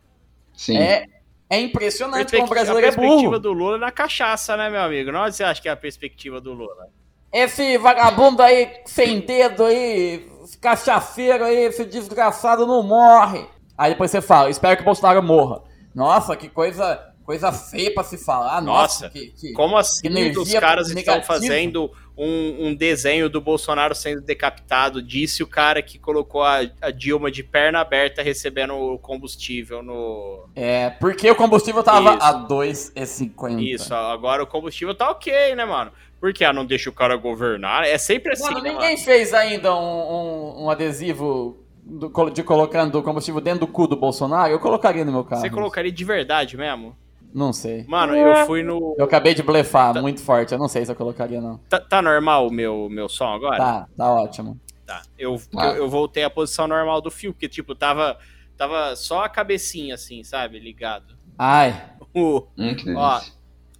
B: sim.
A: É, é impressionante como o
C: Perspectiva-
A: brasileiro
C: a
A: é
C: perspectiva
A: burro.
C: do Lula é na cachaça, né, meu amigo? Não onde você acha que é a perspectiva do Lula?
A: Esse vagabundo aí sem dedo aí, cachaceiro aí, esse desgraçado não morre. Aí depois você fala, espero que o Bolsonaro morra. Nossa, que coisa, coisa feia pra se falar. Nossa,
C: Nossa,
A: que, que-
C: Como assim
A: energia
C: os caras estão
A: negativa.
C: fazendo um, um desenho do Bolsonaro sendo decapitado? Disse o cara que colocou a, a Dilma de perna aberta recebendo o combustível no.
A: É, porque o combustível tava
C: Isso.
A: a 2,50.
C: Isso, agora o combustível tá ok, né, mano? Porque ah, não deixa o cara governar. É sempre assim,
A: Mano,
C: né,
A: ninguém fez ainda um, um- um adesivo do- de colocando o combustível dentro do cu do Bolsonaro. Eu colocaria no meu carro.
C: Você colocaria de verdade mesmo?
A: Não sei.
C: Mano, eu fui no.
A: Eu acabei de blefar muito forte. Eu não sei se eu colocaria, não.
C: Tá, tá normal o meu, meu som agora?
A: Tá, tá ótimo.
C: Tá. Eu,
B: Tá.
C: eu, eu voltei à posição normal do fio, porque, tipo, tava, tava só a cabecinha, assim, sabe? Ligado.
A: Ai,
C: O,
B: Hum.
C: Ó,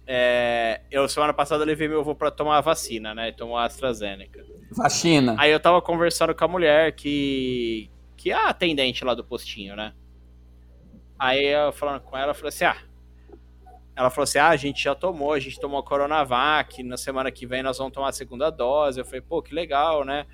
C: é, eu, semana passada, eu levei meu avô pra tomar a vacina, né? Tomou a AstraZeneca.
A: vacina.
C: Aí eu tava conversando com a mulher que. que é a atendente lá do postinho, né? Aí eu falando com ela, eu falei assim: ah. Ela falou assim: ah, a gente já tomou, a gente tomou a Coronavac, na semana que vem nós vamos tomar a segunda dose. Eu falei, pô, que legal, né?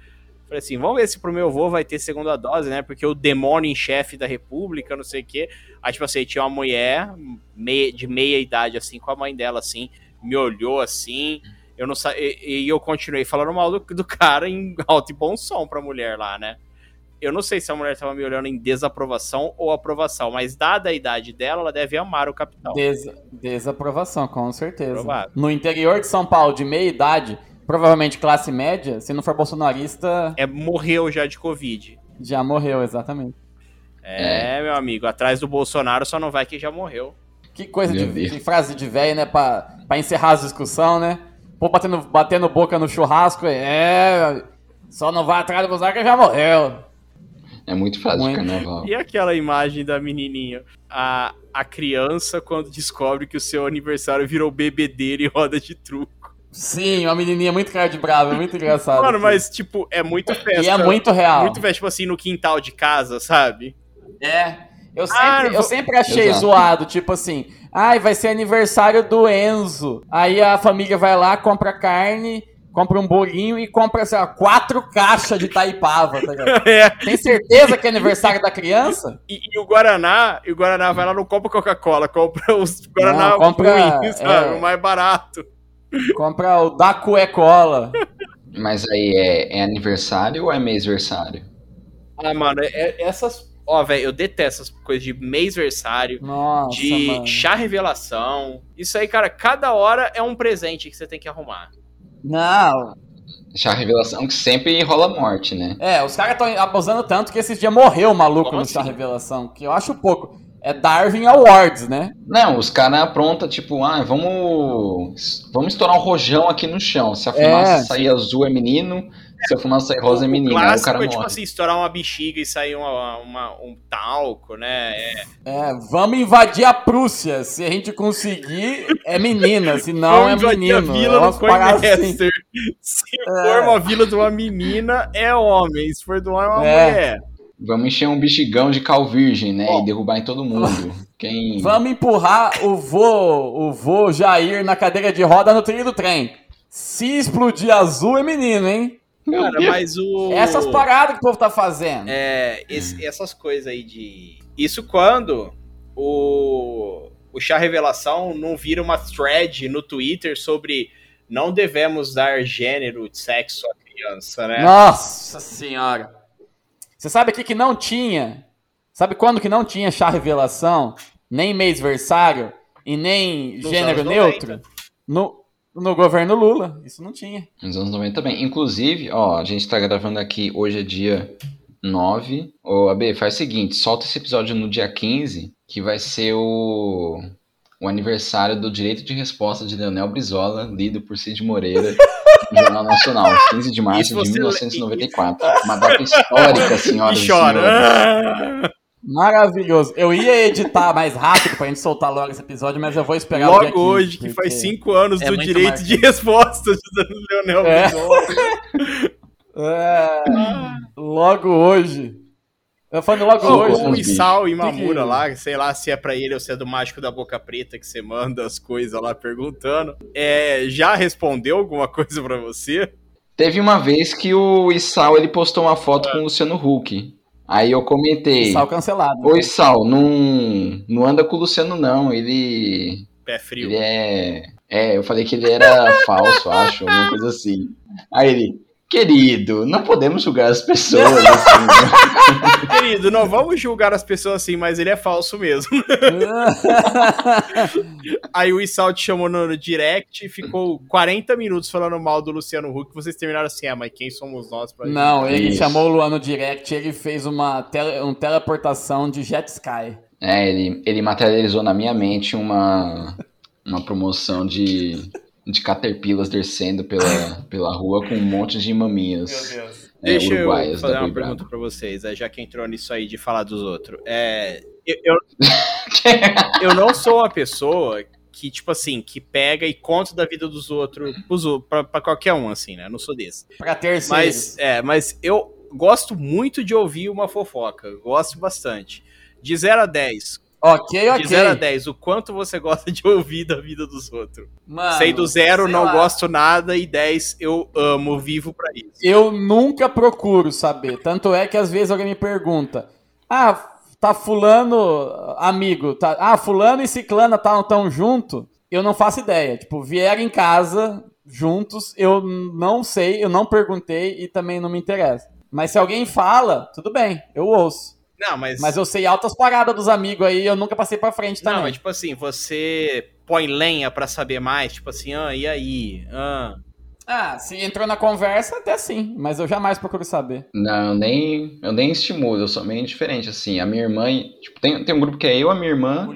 C: Falei assim, vamos ver se pro meu avô vai ter segunda dose, né? Porque o demônio em chefe da república, não sei o quê. Aí, tipo assim, tinha uma mulher meia- de meia idade, assim, com a mãe dela, assim, me olhou assim. Eu não sa... e, e eu continuei falando mal do, do cara em alto e bom som pra mulher lá, né? Eu não sei se a mulher tava me olhando em desaprovação ou aprovação, mas dada a idade dela, ela deve amar o capitão.
A: Des- desaprovação, com certeza.
C: Provável.
A: No interior de São Paulo, de meia idade, provavelmente classe média, se não for bolsonarista,
C: É, morreu já de Covid.
A: já morreu, exatamente.
C: É, meu amigo, atrás do Bolsonaro só não vai quem já morreu.
A: Que coisa de, de frase de velho, né? Pra, pra encerrar as discussão, né? Pô, batendo, batendo boca no churrasco, é. Só não vai atrás do Bolsonaro que já morreu.
B: É muito frase
A: Muito.
B: carnaval.
C: E aquela imagem da menininha? A, a criança, quando descobre que o seu aniversário virou bebedeira e roda de truco.
A: Sim, uma menininha muito cara de brava, muito engraçado.
C: Mano, mas, tipo, é muito festa.
A: E é muito real.
C: Muito festa, tipo assim, no quintal de casa, sabe?
A: É. Eu sempre,
C: Ah,
A: eu sempre achei
B: Exato.
A: zoado, tipo assim, ai, vai ser aniversário do Enzo. Aí a família vai lá, compra carne, compra um bolinho e compra, sei lá, quatro caixas de taipava, tá ligado?
C: É.
A: Tem certeza que é aniversário da criança?
C: E, e o Guaraná, e o Guaraná vai lá, não compra Coca-Cola, compra os Guaraná
A: Não, compra,
C: ruins,
A: é.
C: O mais barato.
A: Compra o da Cola.
B: Mas aí é, é aniversário ou é mêsversário?
C: Ah, mano, é- é- essas. Ó, velho, eu detesto essas coisas de mêsversário,
A: Nossa,
C: de
A: mano.
C: chá revelação. Isso aí, cara, cada hora é um presente que você tem que arrumar.
A: Não.
B: Já a revelação que sempre rola morte, né?
A: É, os caras estão abusando tanto que esses dias morreu o maluco
C: Como
A: no
C: assim?
A: revelação, que eu acho pouco. É Darwin Awards, né?
B: Não, os caras aprontam, tipo, ah, vamos. Vamos estourar um rojão aqui no chão. Se a fumaça
A: É.
B: sair azul é menino, se a fumaça sair rosa é menino. Aí o
C: clássico
B: cara
C: é
B: morre.
C: tipo assim, estourar uma bexiga e sair uma, uma- um talco, né? É,
A: É, vamos invadir a Prússia. Se a gente conseguir, é menina. Se não, é menino.
C: a vila
A: É
C: do
A: assim.
C: Se for uma vila de uma menina, é homem. Se for de uma, é uma
A: É.
C: mulher.
B: Vamos encher um bexigão de cal virgem, né?
A: Ó.
B: E derrubar em todo mundo. Quem.
A: Vamos empurrar o vô, o vô Jair na cadeira de roda no trilho do trem. Se explodir azul, é menino, hein?
C: Cara, mas o.
A: Essas paradas que o povo tá fazendo.
C: É, esse- essas coisas aí de. Isso quando o, o Chá Revelação não vira uma thread no Twitter sobre não devemos dar gênero de sexo à criança, né?
A: Nossa senhora. Você sabe aqui que não tinha? Sabe quando que não tinha chá revelação? Nem mêsversário e nem
C: Nos
A: gênero neutro? No, no governo Lula. Isso não tinha.
B: Nos anos 90 também. Inclusive, ó, a gente tá gravando aqui, hoje é dia 9. Ô, AB, faz o seguinte, solta esse episódio no dia 15, que vai ser o, o aniversário do direito de resposta de Leonel Brizola, lido por Cid Moreira, no Jornal Nacional, 15 de março de
C: você-
B: 1994. Uma data histórica, senhoras
C: e
B: e,
C: chora.
B: senhores.
A: Maravilhoso. Eu ia editar mais rápido pra gente soltar logo esse episódio, mas eu vou esperar o dia
C: Logo
A: 15,
C: hoje, que faz cinco anos
A: é
C: do direito de resposta do Leonel
A: É. É, logo hoje. Eu falando logo
B: Ô,
A: hoje.
C: O
B: bicho.
C: Isal Imamura
A: Que que-
C: lá, sei lá se é pra ele ou se é do Mágico da Boca Preta que você manda as coisas lá perguntando. É, já respondeu alguma coisa pra você?
B: Teve uma vez que o Issal, ele postou uma foto com o Luciano Huck. Aí eu comentei...
A: Sal cancelado.
B: Oi, Sal, não, não anda com o Luciano, não. Ele.
C: Pé frio.
B: Ele é. É, eu falei que ele era falso, acho, alguma coisa assim. Aí ele, querido, não podemos julgar as pessoas assim. né?
C: Querido, não vamos julgar as pessoas assim, mas ele é falso mesmo. Aí o Isal te chamou no direct e ficou 40 minutos falando mal do Luciano Huck. Vocês terminaram assim, ah, mas quem somos nós pra
A: Não, ele
B: Isso.
A: chamou o Luan no direct, ele fez uma tele, um teleportação de Jet Sky.
B: É, ele, ele materializou na minha mente uma, uma promoção de, de caterpillars descendo pela, pela rua com um monte de maminhas
A: Deus.
B: é,
C: Deixa eu fazer uma pergunta pra vocês, é, já que entrou nisso aí de falar dos outros. É, eu, eu, eu não sou uma pessoa que, tipo assim, que pega e conta da vida dos outros pra qualquer um, assim, né? Eu não sou desse.
A: Pra terceiros.
C: Mas, é, mas eu gosto muito de ouvir uma fofoca. Gosto bastante. De 0 a 10.
A: Ok, ok.
C: De 0 a 10, o quanto você gosta de ouvir da vida dos outros?
A: Mano,
C: Sei do zero,
A: sei
C: não
A: lá.
C: gosto nada, e 10, eu amo, vivo pra isso.
A: Eu nunca procuro saber. Tanto é que às vezes alguém me pergunta: Ah, tá fulano, amigo, tá, ah, fulano e ciclana tão, tão junto? Eu não faço ideia. Tipo, vieram em casa juntos, eu não sei, eu não perguntei e também não me interessa. Mas se alguém fala, tudo bem, eu ouço.
C: Não, mas.
A: Mas eu sei altas paradas dos amigos aí, eu nunca passei pra frente
C: Não,
A: também.
C: mas tipo assim, você põe lenha pra saber mais, tipo assim, ah, e aí? Ah.
A: Ah, se entrou na conversa, até sim, mas eu jamais procuro saber.
B: Não, eu nem, eu nem estimulo, eu sou meio indiferente, assim. A minha irmã, tipo, tem, tem um grupo que é eu, a minha irmã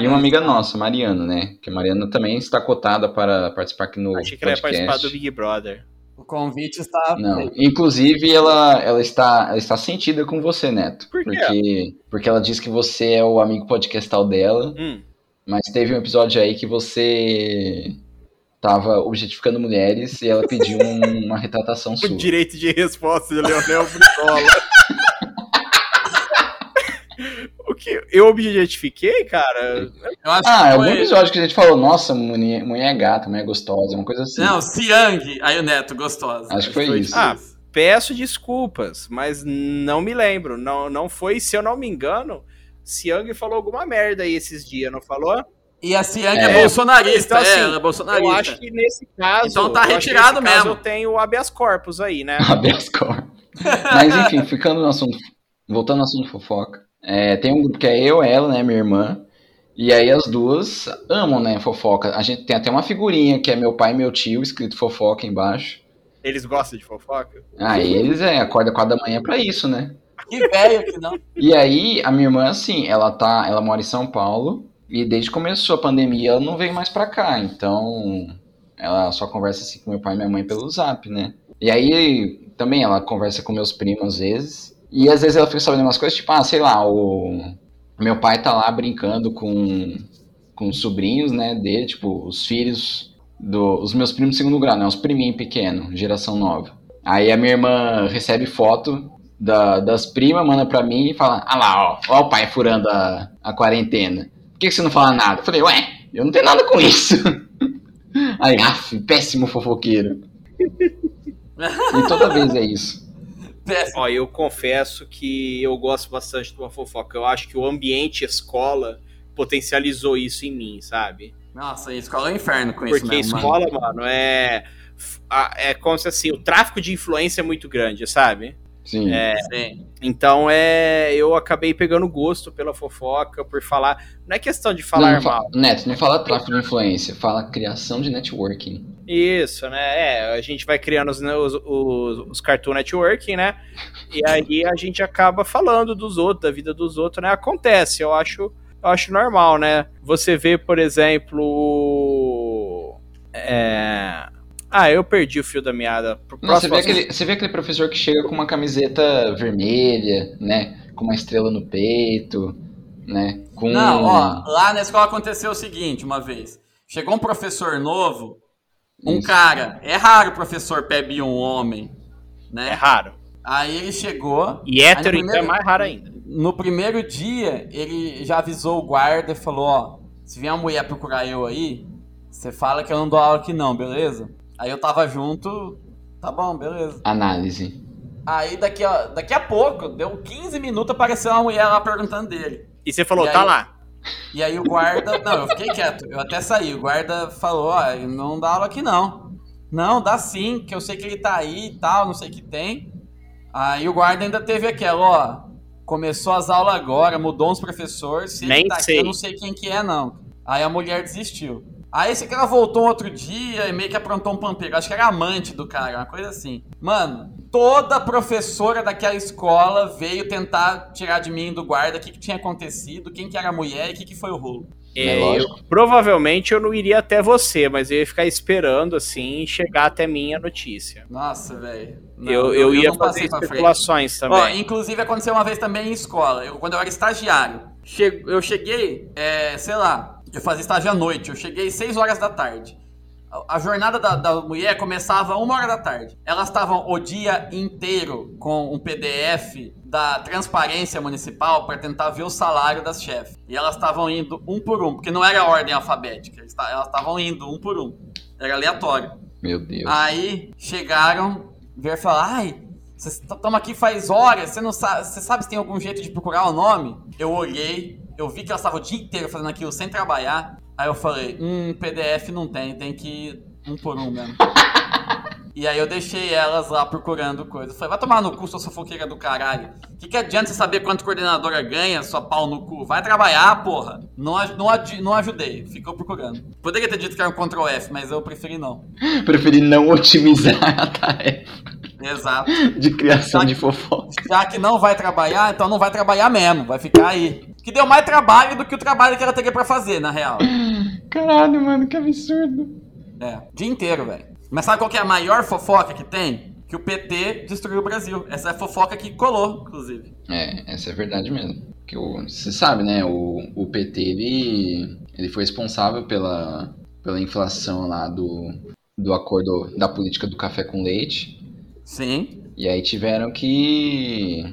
B: e uma amiga nossa, Mariana, né? Que a Mariana também está cotada para participar aqui no
C: Achei que ela ia
B: podcast.
C: participar do Big Brother.
A: O convite está.
B: Não, inclusive ela, ela, está, ela está sentida com você, Neto.
C: Por quê?
B: Porque, porque ela diz que você é o amigo podcastal dela,
C: Hum.
B: mas teve um episódio aí que você tava objetificando mulheres e ela pediu um- uma retratação sua.
C: O direito de resposta de Leonel Brizola. o que eu objetifiquei, cara?
A: Eu acho
B: Ah, é algum
A: foi...
B: episódio que a gente falou, nossa, mulher, mulher é gata, mulher é gostosa, uma coisa assim.
D: Não, Siang. Aí o Neto, gostosa.
B: Acho que foi isso.
C: Ah, peço desculpas, mas não me lembro. Não, não foi, se eu não me engano, Siang falou alguma merda aí esses dias, não falou?
D: E a Siang é,
B: É.
D: bolsonarista.
C: Então,
D: é,
C: assim,
D: ela é bolsonarista.
C: Eu acho que nesse caso.
D: Então tá
C: eu acho
D: retirado
C: caso
D: mesmo.
C: Eu tenho o habeas corpus aí, né?
B: Habeas corpus. Mas enfim, ficando no assunto, voltando ao assunto fofoca, é, tem um grupo que é eu, ela, né, minha irmã, e aí as duas amam, né, fofoca. A gente tem até uma figurinha que é meu pai e meu tio, escrito fofoca embaixo.
C: Eles gostam de fofoca?
B: Ah, eles é, acorda quatro da manhã pra isso, né?
A: Que velho que não.
B: E aí, a minha irmã, assim, ela tá, ela mora em São Paulo, e desde que começou a pandemia, ela não veio mais pra cá, então ela só conversa assim com meu pai e minha mãe pelo zap, né? E aí, também ela conversa com meus primos às vezes, e às vezes ela fica sabendo umas coisas, tipo, ah, sei lá, o meu pai tá lá brincando com, com os sobrinhos, né, dele, tipo, os filhos do, os meus primos de segundo grau, né, os priminhos pequenos, geração nova. Aí a minha irmã recebe foto da- das primas, manda pra mim e fala: Ah lá, ó, ó o pai furando a, a quarentena. Por que, que você não fala nada? Eu falei, ué, eu não tenho nada com isso. Aí, af, péssimo fofoqueiro. E toda vez é isso.
C: Ó, eu confesso que eu gosto bastante de uma fofoca. Eu acho que o ambiente escola potencializou isso em mim, sabe?
D: Nossa, a escola é um inferno com isso
C: Porque
D: mesmo, mano.
C: escola, mano, é. É como se assim, o tráfico de influência é muito grande, sabe?
B: Sim.
C: É,
D: Sim.
C: Então é. Eu acabei pegando gosto pela fofoca, por falar. Não é questão de falar
B: não, não fa-
C: mal.
B: Neto, não fala tráfico de influência, fala criação de networking.
C: Isso, né? É, a gente vai criando os, né, os, os, os Cartoon Networking, né? E aí a gente acaba falando dos outros, da vida dos outros, né? Acontece, eu acho, eu acho normal, né? Você vê, por exemplo. É... Ah, eu perdi o fio da meada. Pro
B: Não, você,
C: próximo
B: vê aquele, você vê aquele professor que chega com uma camiseta vermelha, né? Com uma estrela no peito, né? Com
D: Não, ó, lá na escola aconteceu o seguinte, uma vez. Chegou um professor novo, um
B: Isso.
D: cara, é raro o professor pebe um homem,
C: É
D: né?
C: raro.
D: Aí ele chegou,
C: E hétero,
D: no
C: então, é
D: primeiro-
C: mais raro ainda.
A: No primeiro dia, ele já avisou o guarda e falou: Ó, se vier uma mulher procurar eu aí, você fala que eu não dou aula aqui não, beleza? Aí eu tava junto, tá bom, beleza.
B: análise.
A: Aí daqui a, daqui a pouco, deu 15 minutos, apareceu uma mulher lá perguntando dele.
C: E você falou,
A: E
C: tá
A: aí?
C: lá.
A: E aí o guarda. Não, eu fiquei quieto. Eu até saí. O guarda falou: Ó, não dá aula aqui não. Não, dá sim, que eu sei que ele tá aí e tal, não sei o que tem. Aí o guarda ainda teve aquela, ó. Começou as aulas agora, mudou uns professores. Se
C: Nem
A: ele tá aqui,
C: sei.
A: eu não sei quem que é, não. Aí a mulher desistiu. Aí esse cara voltou um outro dia e meio que aprontou um pampeiro. Acho que era amante do cara, uma coisa assim. Mano, toda professora daquela escola veio tentar tirar de mim do guarda o que, que tinha acontecido, quem que era a mulher e o que, que foi o rolo.
B: É
C: É, eu- provavelmente eu não iria até você, mas eu ia ficar esperando, assim, chegar até mim a notícia.
A: Nossa, velho. Não,
C: eu, eu, ia
A: não
C: fazer
A: passei pra frente.
C: especulações
D: Ó,
C: também.
D: inclusive aconteceu uma vez também em escola, eu- quando eu era estagiário. Che- eu cheguei, é, sei lá, eu fazia estágio à noite, eu cheguei 6 horas da tarde. A, jornada da, da mulher começava uma hora da tarde. Elas estavam o dia inteiro com um PDF da transparência municipal para tentar ver o salário das chefes. E elas estavam indo um por um, porque não era ordem alfabética, elas estavam indo um por um. Era aleatório.
B: Meu Deus.
D: Aí chegaram, vieram falar, ai, vocês estão aqui faz horas, você não sabe, você sabe se tem algum jeito de procurar o nome? Eu olhei, eu vi que elas estavam o dia inteiro fazendo aquilo sem trabalhar. Aí eu falei, hum, PDF não tem, tem que ir um por um mesmo.
A: E aí eu deixei elas lá procurando coisa. Falei, vai tomar no cu, sua fofoqueira do caralho. O que, que adianta você saber quanto coordenadora ganha, sua pau no cu? Vai trabalhar, porra. Não, não, não ajudei, ficou procurando. Poderia ter dito que era um Ctrl F, mas eu preferi não.
B: Preferi não otimizar a tarefa
A: Exato.
B: de criação de fofoca.
A: Já que não vai trabalhar, então não vai trabalhar mesmo, vai ficar aí. Que deu mais trabalho do que o trabalho que ela teria pra fazer, na real.
B: Caralho, mano, que absurdo.
A: É, dia inteiro, velho. Mas sabe qual que é a maior fofoca que tem? Que o PT destruiu o Brasil. Essa é a fofoca que colou, inclusive.
B: É, essa é verdade mesmo. Que o, você sabe, né? O, o PT ele, ele foi responsável pela, pela inflação lá do, do acordo da política do café com leite.
A: Sim.
B: E aí tiveram que.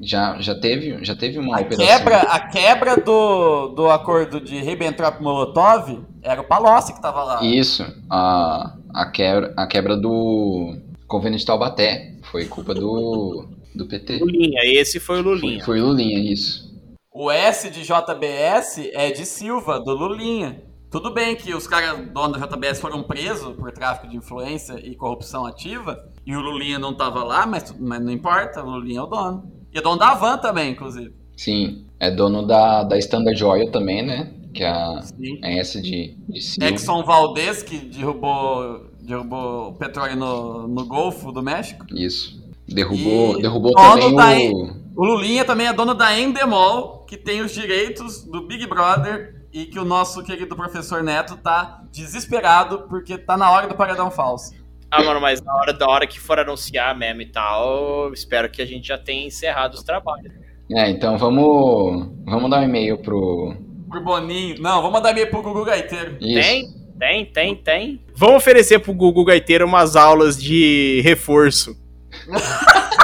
B: Já, já, teve, já teve uma
A: A
B: operação.
A: quebra, a quebra do, do acordo de Ribbentrop-Molotov era o Palocci que tava lá.
B: Isso, a, a, quebra, a quebra do convênio de Taubaté. Foi culpa do, do PT.
C: Lulinha, esse foi o
B: Foi,
C: Lulinha.
B: foi Lulinha, isso.
A: O S de JBS é de Silva, do Lulinha. Tudo bem que os caras donos da JBS foram presos por tráfico de influência e corrupção ativa, e o Lulinha não tava lá, mas, mas não importa, o Lulinha é o dono. E é dono da Van também, inclusive.
B: Sim, é dono da, da Standard Oil também, né? Que é a, é essa de, de Silva.
A: Exxon Valdez, que derrubou, derrubou o petróleo no, no Golfo do México.
B: Isso. Derrubou,
A: E
B: derrubou também o.
A: O Lulinha também é dono da Endemol, que tem os direitos do Big Brother e que o nosso querido professor Neto tá desesperado porque tá na hora do paredão falso.
C: Ah, mano, mas na hora, da hora que for anunciar mesmo e tal, espero que a gente já tenha encerrado os trabalhos.
B: É, então vamos. Vamos dar um e-mail pro.
A: Pro Boninho. Não, vamos mandar e-mail pro Gugu Gaiteiro.
B: Isso.
C: Tem? Tem, tem, tem. Vamos oferecer pro Gugu Gaiteiro umas aulas de reforço.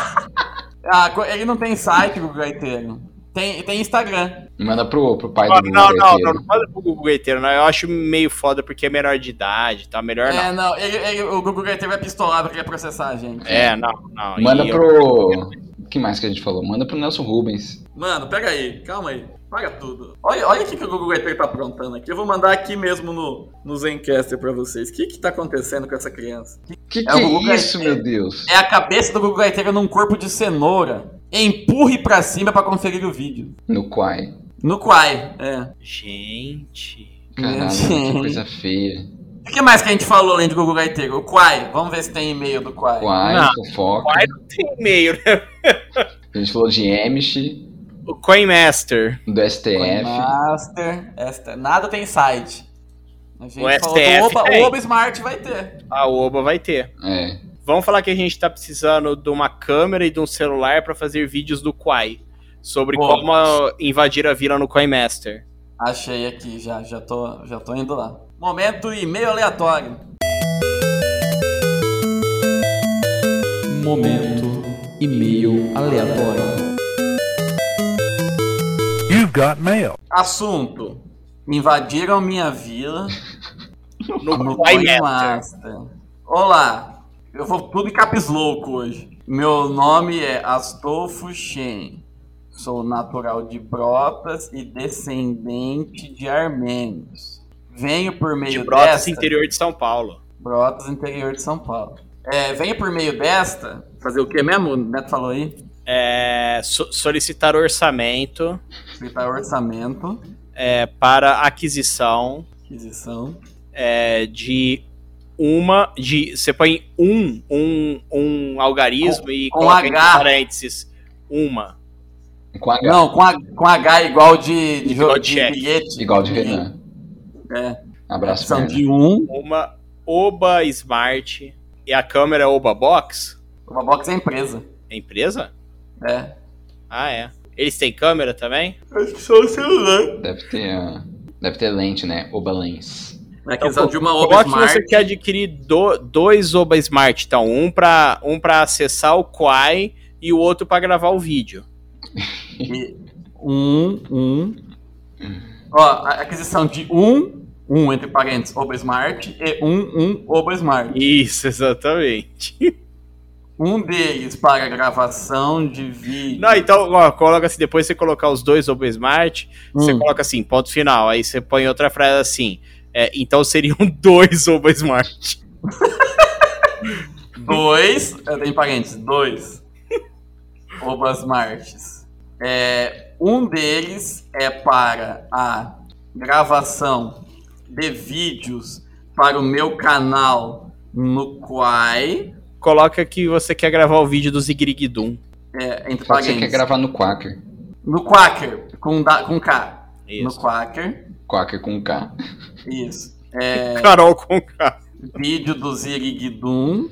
A: Ah, ele não tem site, Gugu Gaiteiro. Tem, tem Instagram.
B: Manda pro, pro pai
C: Não,
B: do
C: não, não,
B: Gaiteiro.
C: não, não manda pro Gugu Gaiteiro, não. Eu acho meio foda porque é menor de idade, tá? Melhor não.
A: É, não, ele, ele- o Gugu Gaiteiro vai pistolar porque quer processar a gente.
C: É, não, não.
B: Manda
C: E eu-
B: pro. O que mais que a gente falou? Manda pro Nelson Rubens.
A: Mano, pega aí, calma aí. Paga tudo. Olha, olha o que, que o Google Gaiteiro tá aprontando aqui. Eu vou mandar aqui mesmo no, no Zencaster pra vocês. O que que tá acontecendo com essa criança?
B: Que que
A: É o
B: é, isso,
A: Gaiteiro.
B: meu Deus?
A: É a cabeça do Google Gaiteiro num corpo de cenoura. Empurre pra cima pra conferir o vídeo.
B: No Quai.
A: No Quai, é.
C: Gente.
B: Caralho, que coisa feia.
A: O que mais que a gente falou além do Google Gaiteiro? O Quai. Vamos ver se tem e-mail do Quai.
B: Quai,
C: Não.
B: fofoca.
C: Quai não tem e-mail, né?
B: A gente falou de Amish,
C: O Coinmaster.
B: do STF.
A: Master. Esta, nada tem site. A gente
C: O
A: falou do
C: STF
A: Oba,
C: tem.
A: o Oba Smart vai ter.
C: A Oba vai ter.
B: É.
C: Vamos falar que a gente tá precisando de uma câmera e de um celular pra fazer vídeos do Quai. Sobre
A: Boa.
C: como invadir a vila no Coinmaster.
A: Achei aqui já, já tô, já tô indo lá. Momento e-mail aleatório.
E: Momento e-mail aleatório.
F: You've got mail.
A: Assunto: invadiram minha vila
C: No,
A: no.
C: Coinmaster.
A: Olá, eu vou tudo em caps louco hoje. Meu nome é Astolfo Shen. Sou natural de Brotas e descendente de armênios. Venho por meio
C: De Brotas,
A: desta...
C: interior de São Paulo.
A: Brotas, interior de São Paulo. É, venho por meio desta... Fazer o que mesmo? O Neto falou aí.
C: É, so- solicitar orçamento
A: Aceitar orçamento,
C: é, para aquisição
A: aquisição.
C: é, de uma. De, você põe um, um, um algarismo e
A: com
C: coloca entre
A: H.
C: parênteses uma.
B: Com H.
A: Não, com, a, com H igual de, de,
C: Igual de
A: de bilhete.
B: Igual de Renan.
A: É.
B: Abraço,
A: São de um.
C: Uma Oba Smart e a câmera Oba Box.
A: Uma box é empresa.
C: É empresa?
A: É.
C: Ah, é. Eles têm câmera também?
A: Acho que só o celular.
B: Deve ter, ah, deve ter lente, né? Oba Lens.
A: É questão de uma Oba
C: que
A: Smart.
C: você quer adquirir do- dois Oba Smart, então. Um para um pra acessar o Quai e o outro para gravar o vídeo.
A: Um, um. Ó, a aquisição de um, um entre parênteses, Oba Smart e um, um Oba Smart.
C: Isso, exatamente.
A: Um deles para gravação de vídeo.
C: Não, então, ó, coloca assim, depois você colocar os dois Oba Smart, você
A: Hum.
C: coloca assim, ponto final. Aí você põe outra frase assim. é, então seriam dois Oba Smart.
A: dois, eu tenho parênteses, dois Obas Martes. É, um deles é para a gravação de vídeos para o meu canal no Quai,
C: Coloca que você quer gravar o vídeo do Zigrigdum.
A: é, entre
B: que
A: parênteses.
B: quer gravar no Quacker.
A: No Quacker, com, da, com K.
C: Isso.
A: No Quacker,
B: Quacker com K.
A: isso. É,
C: Carol com K.
A: vídeo do Ziriguidum,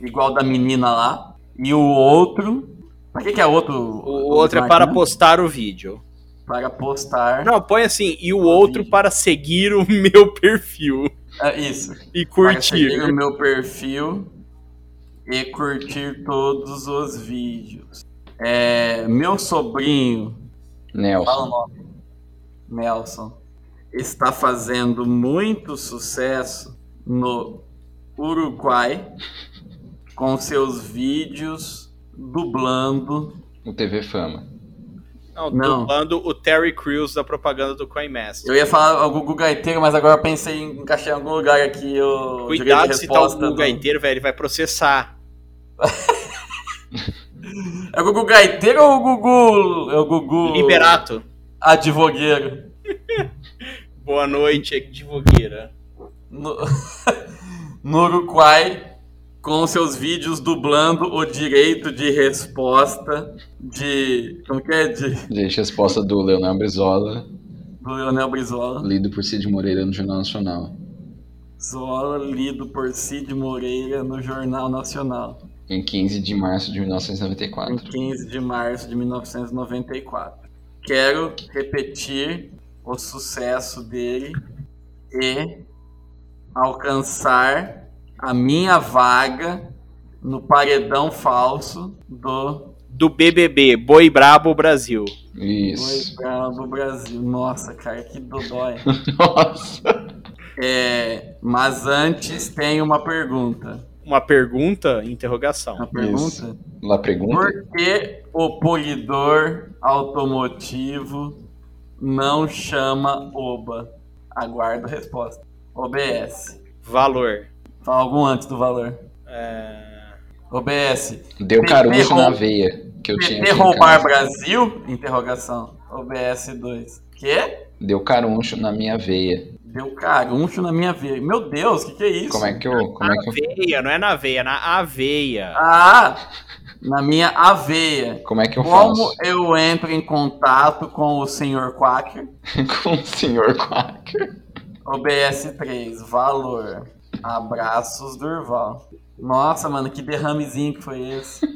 A: igual da menina lá. E o outro. Pra que, que é outro?
C: O outro é para postar o vídeo.
A: Para postar.
C: Não, põe assim, e o outro para seguir o meu perfil
A: É, isso.
C: e
A: Para seguir
C: curtir.
A: o meu perfil e curtir todos os vídeos. É, meu sobrinho,
B: Nelson.
A: Nelson, está fazendo muito sucesso no Uruguai com seus vídeos dublando.
B: O TV Fama.
C: Não,
A: Não.
C: dublando o Terry Crews da propaganda do Coinmaster.
A: Eu ia falar o Gugu Gaiteiro, mas agora eu pensei em encaixar em algum lugar aqui o
C: Cuidado se tá o Gugu
A: do-
C: Gaiteiro, velho, ele vai processar.
A: É o Gugu Gaiteiro ou o Gugu. É o Gugu.
C: Liberato.
A: Advogueiro.
C: Boa noite, advogueira.
A: No... no Uruguai, com seus vídeos dublando o direito de resposta de. Como que é? De,
B: Gente, resposta do Leonel Brizola,
A: do Leonel Brizola.
B: lido por Cid Moreira no Jornal Nacional.
A: Zola, lido por Cid Moreira no Jornal Nacional.
B: Em 15 de março de
A: Em
B: 1994.
A: 15 de março de 1994. Quero repetir o sucesso dele e alcançar a minha vaga no paredão falso do
C: Do BBB, Boi Brabo Brasil.
B: Isso.
A: Oi Bravo Brasil. Nossa, cara, que dodói.
B: Nossa.
A: É, mas antes tem uma pergunta.
C: Uma pergunta, interrogação.
A: Uma pergunta?
B: Lá pergunta.
A: Por que o polidor automotivo não chama OBA? Aguardo a resposta. OBS.
C: Valor.
A: Fala algum antes do valor.
C: É...
A: OBS.
B: Deu caroço na veia que eu tinha
A: PT roubar. Brasil? Interrogação. OBS 2. Quê?
B: Deu caruncho na minha veia.
A: Deu caruncho na minha veia. Meu Deus, o que, que é isso?
B: Como é que eu. Como é que eu,
C: Aveia, não é na veia, é na aveia.
A: Ah, na minha aveia.
B: como é que eu
A: Como
B: faço?
A: eu entro em contato com o Sr. Quacker?
B: Com o senhor Quacker.
A: OBS 3, valor. Abraços, Durval. Nossa, mano, que derramezinho que foi esse.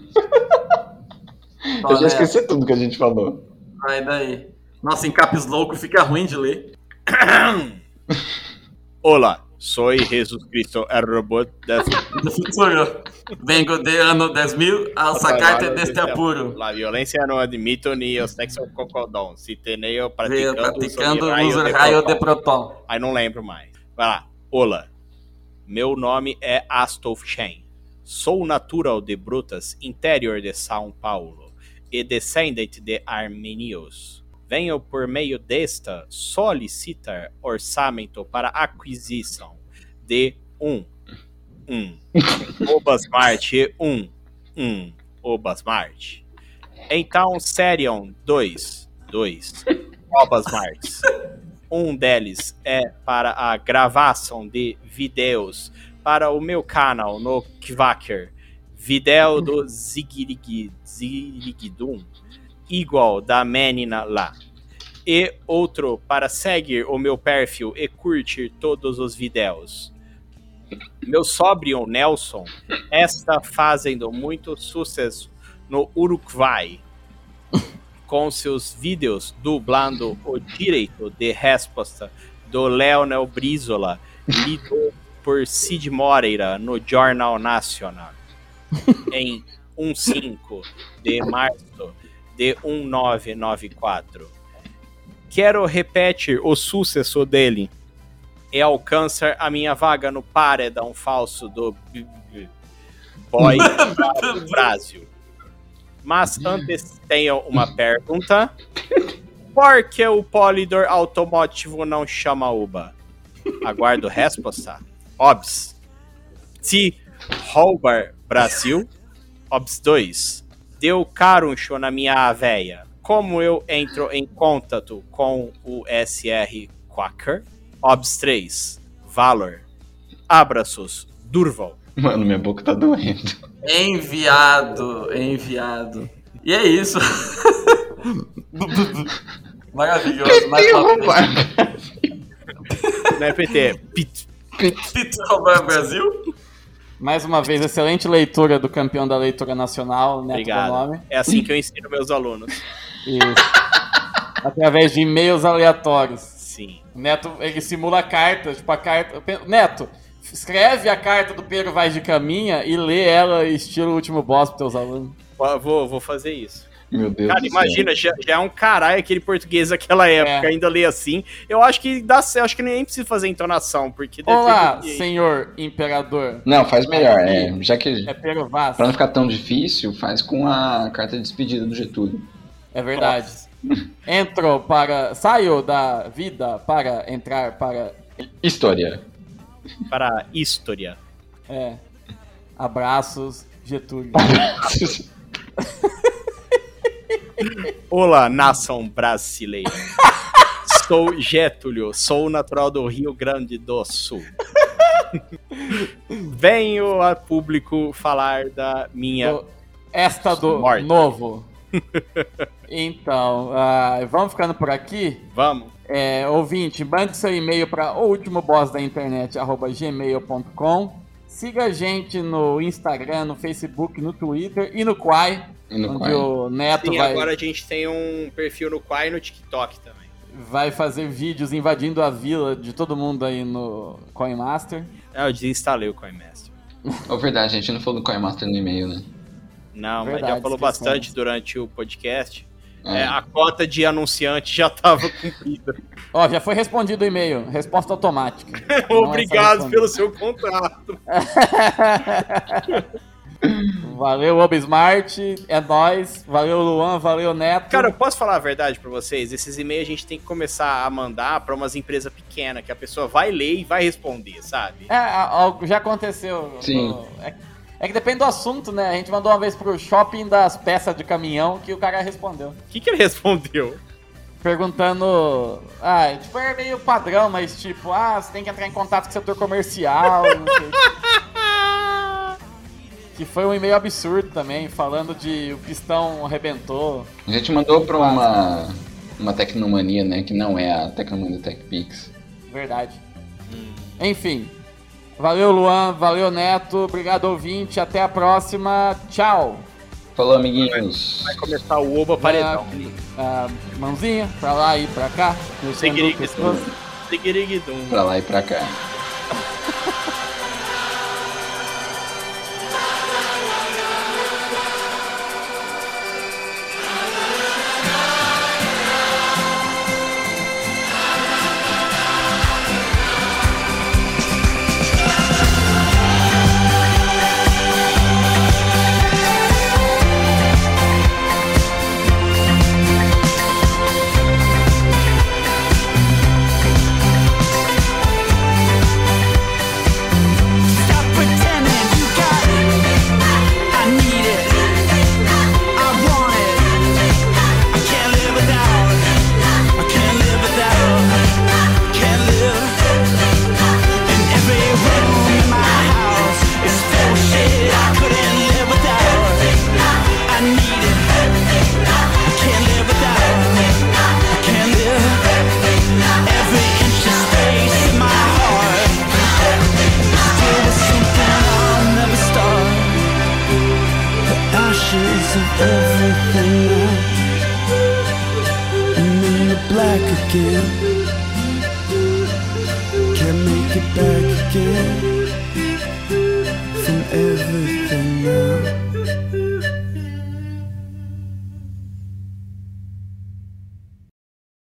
B: Eu já esqueci tudo que a gente falou.
A: Vai daí. Nossa, em caps louco fica ruim de ler.
C: Olá, sou Jesus Cristo, é robô desse
A: Do futuro. Vengo de ano 10.000 al sacarte deste apuro.
C: La violência não admito ni o sexo cocodão. Se tenho praticando,
A: praticando
C: de
A: raio
C: proton.
A: de proton.
C: Aí não lembro mais. Vai lá. Olá. Meu nome é Astolf Chen. Sou natural de Brutas, interior de São Paulo, e descendente de armênios. Venho por meio desta solicitar orçamento para aquisição de um, um, Obasmart, um, um, Obasmart. Então seriam dois, dois, Obasmarts. Um deles é para a gravação de vídeos para o meu canal no Kvaker. Vídeo do Zigirig, Zirigdum, igual da menina lá. E outro para seguir o meu perfil e curtir todos os vídeos. Meu sobrinho Nelson está fazendo muito sucesso no Uruguai com seus vídeos dublando o direito de resposta do Leonel Brizola, lido por Cid Moreira no Jornal Nacional, em 15 de março de 1994. Quero repetir o sucesso dele e alcançar a minha vaga no paredão falso do Boy do Brasil. Mas antes tenho uma pergunta. Por que o polidor automotivo não chama Uba? Aguardo resposta. Obs. Se Holbar Brasil. Obs 2. Deu caruncho na minha véia. Como eu entro em contato com o SR Quacker? Obs 3. Valor. Abraços. Durval.
B: Mano, minha boca tá doendo.
D: Enviado, enviado. E é isso. Maravilhoso. Mais
B: Tem
D: uma vez.
B: roubar.
C: Não é PT. Pit.
D: Peter roubar Brasil.
A: Mais uma vez, excelente leitura do campeão da leitura nacional, Neto
C: Obrigado.
A: Bonome.
C: É assim que eu ensino meus alunos.
A: Isso. Através de e-mails aleatórios.
C: Sim.
A: O Neto, ele simula cartas, tipo a carta. Neto, escreve a carta do Pedro Vaz de Caminha e lê ela estilo último boss pros teus alunos.
C: Vou, vou fazer isso.
B: Meu Deus
C: Cara,
B: do
C: imagina, já, já é um caralho aquele português daquela época,
A: É.
C: ainda lê assim. Eu acho que dá certo, acho que nem precisa fazer entonação, porque deve
A: Olá,
C: ter-
A: senhor imperador.
B: Não, faz melhor. É, já que.
A: É Pedro Vaz.
B: Pra não ficar tão difícil, faz com a carta de despedida do Getúlio.
A: É verdade. Entrou para. Saiu da vida para entrar para.
B: História.
C: Para história.
A: É. Abraços, Getúlio.
C: Olá, nação brasileira. sou Getúlio, sou natural do Rio Grande do Sul. Venho a público falar da minha.
A: Esta do
C: Morte.
A: novo. Então, ah, vamos ficando por aqui.
C: Vamos?
A: É, ouvinte, mande seu e-mail para o último boss da internet, gmail.com. Siga a gente no Instagram, no Facebook, no Twitter e no Quai,
B: E no
A: onde
B: Quai.
A: o Neto
C: Sim,
A: vai,
C: agora a gente tem um perfil no Quai e no TikTok também.
A: vai fazer vídeos invadindo a vila de todo mundo aí no Coinmaster.
C: Ah, eu desinstalei o CoinMaster.
B: Oh, verdade, a gente não falou do Coinmaster no e-mail, né?
C: Não, mas
A: Verdade,
C: já falou bastante durante o podcast.
B: É.
C: É, a cota de anunciante já estava cumprida.
A: Ó, já foi respondido o e-mail, resposta automática. É
C: Obrigado pelo seu contrato.
A: Valeu, Obsmart, é nóis. Valeu, Luan, valeu, Neto.
C: Cara, eu posso falar a verdade pra vocês? Esses e-mails a gente tem que começar a mandar pra umas empresas pequenas, que a pessoa vai ler e vai responder, sabe?
A: É, já aconteceu.
B: Sim.
A: No- É, é que depende do assunto, né? A gente mandou uma vez pro shopping das peças de caminhão que o cara respondeu.
C: O que, que ele respondeu?
A: Perguntando. Ah, tipo, é meio padrão, mas tipo, ah, você tem que entrar em contato com o setor comercial, não sei. Que foi um e-mail absurdo também, falando de o pistão arrebentou.
B: A gente mandou pra uma, uma Tecnomania, né? Que não é a Tecnomania TechPix.
A: Verdade. Enfim. Valeu, Luan. Valeu, Neto. Obrigado, ouvinte. Até a próxima. Tchau.
B: Falou, amiguinhos.
C: Vai começar o Oba Paredão.
A: Ah, mãozinha pra lá e pra cá.
C: Seguiriguidum.
B: Pra lá e pra cá.
G: Again.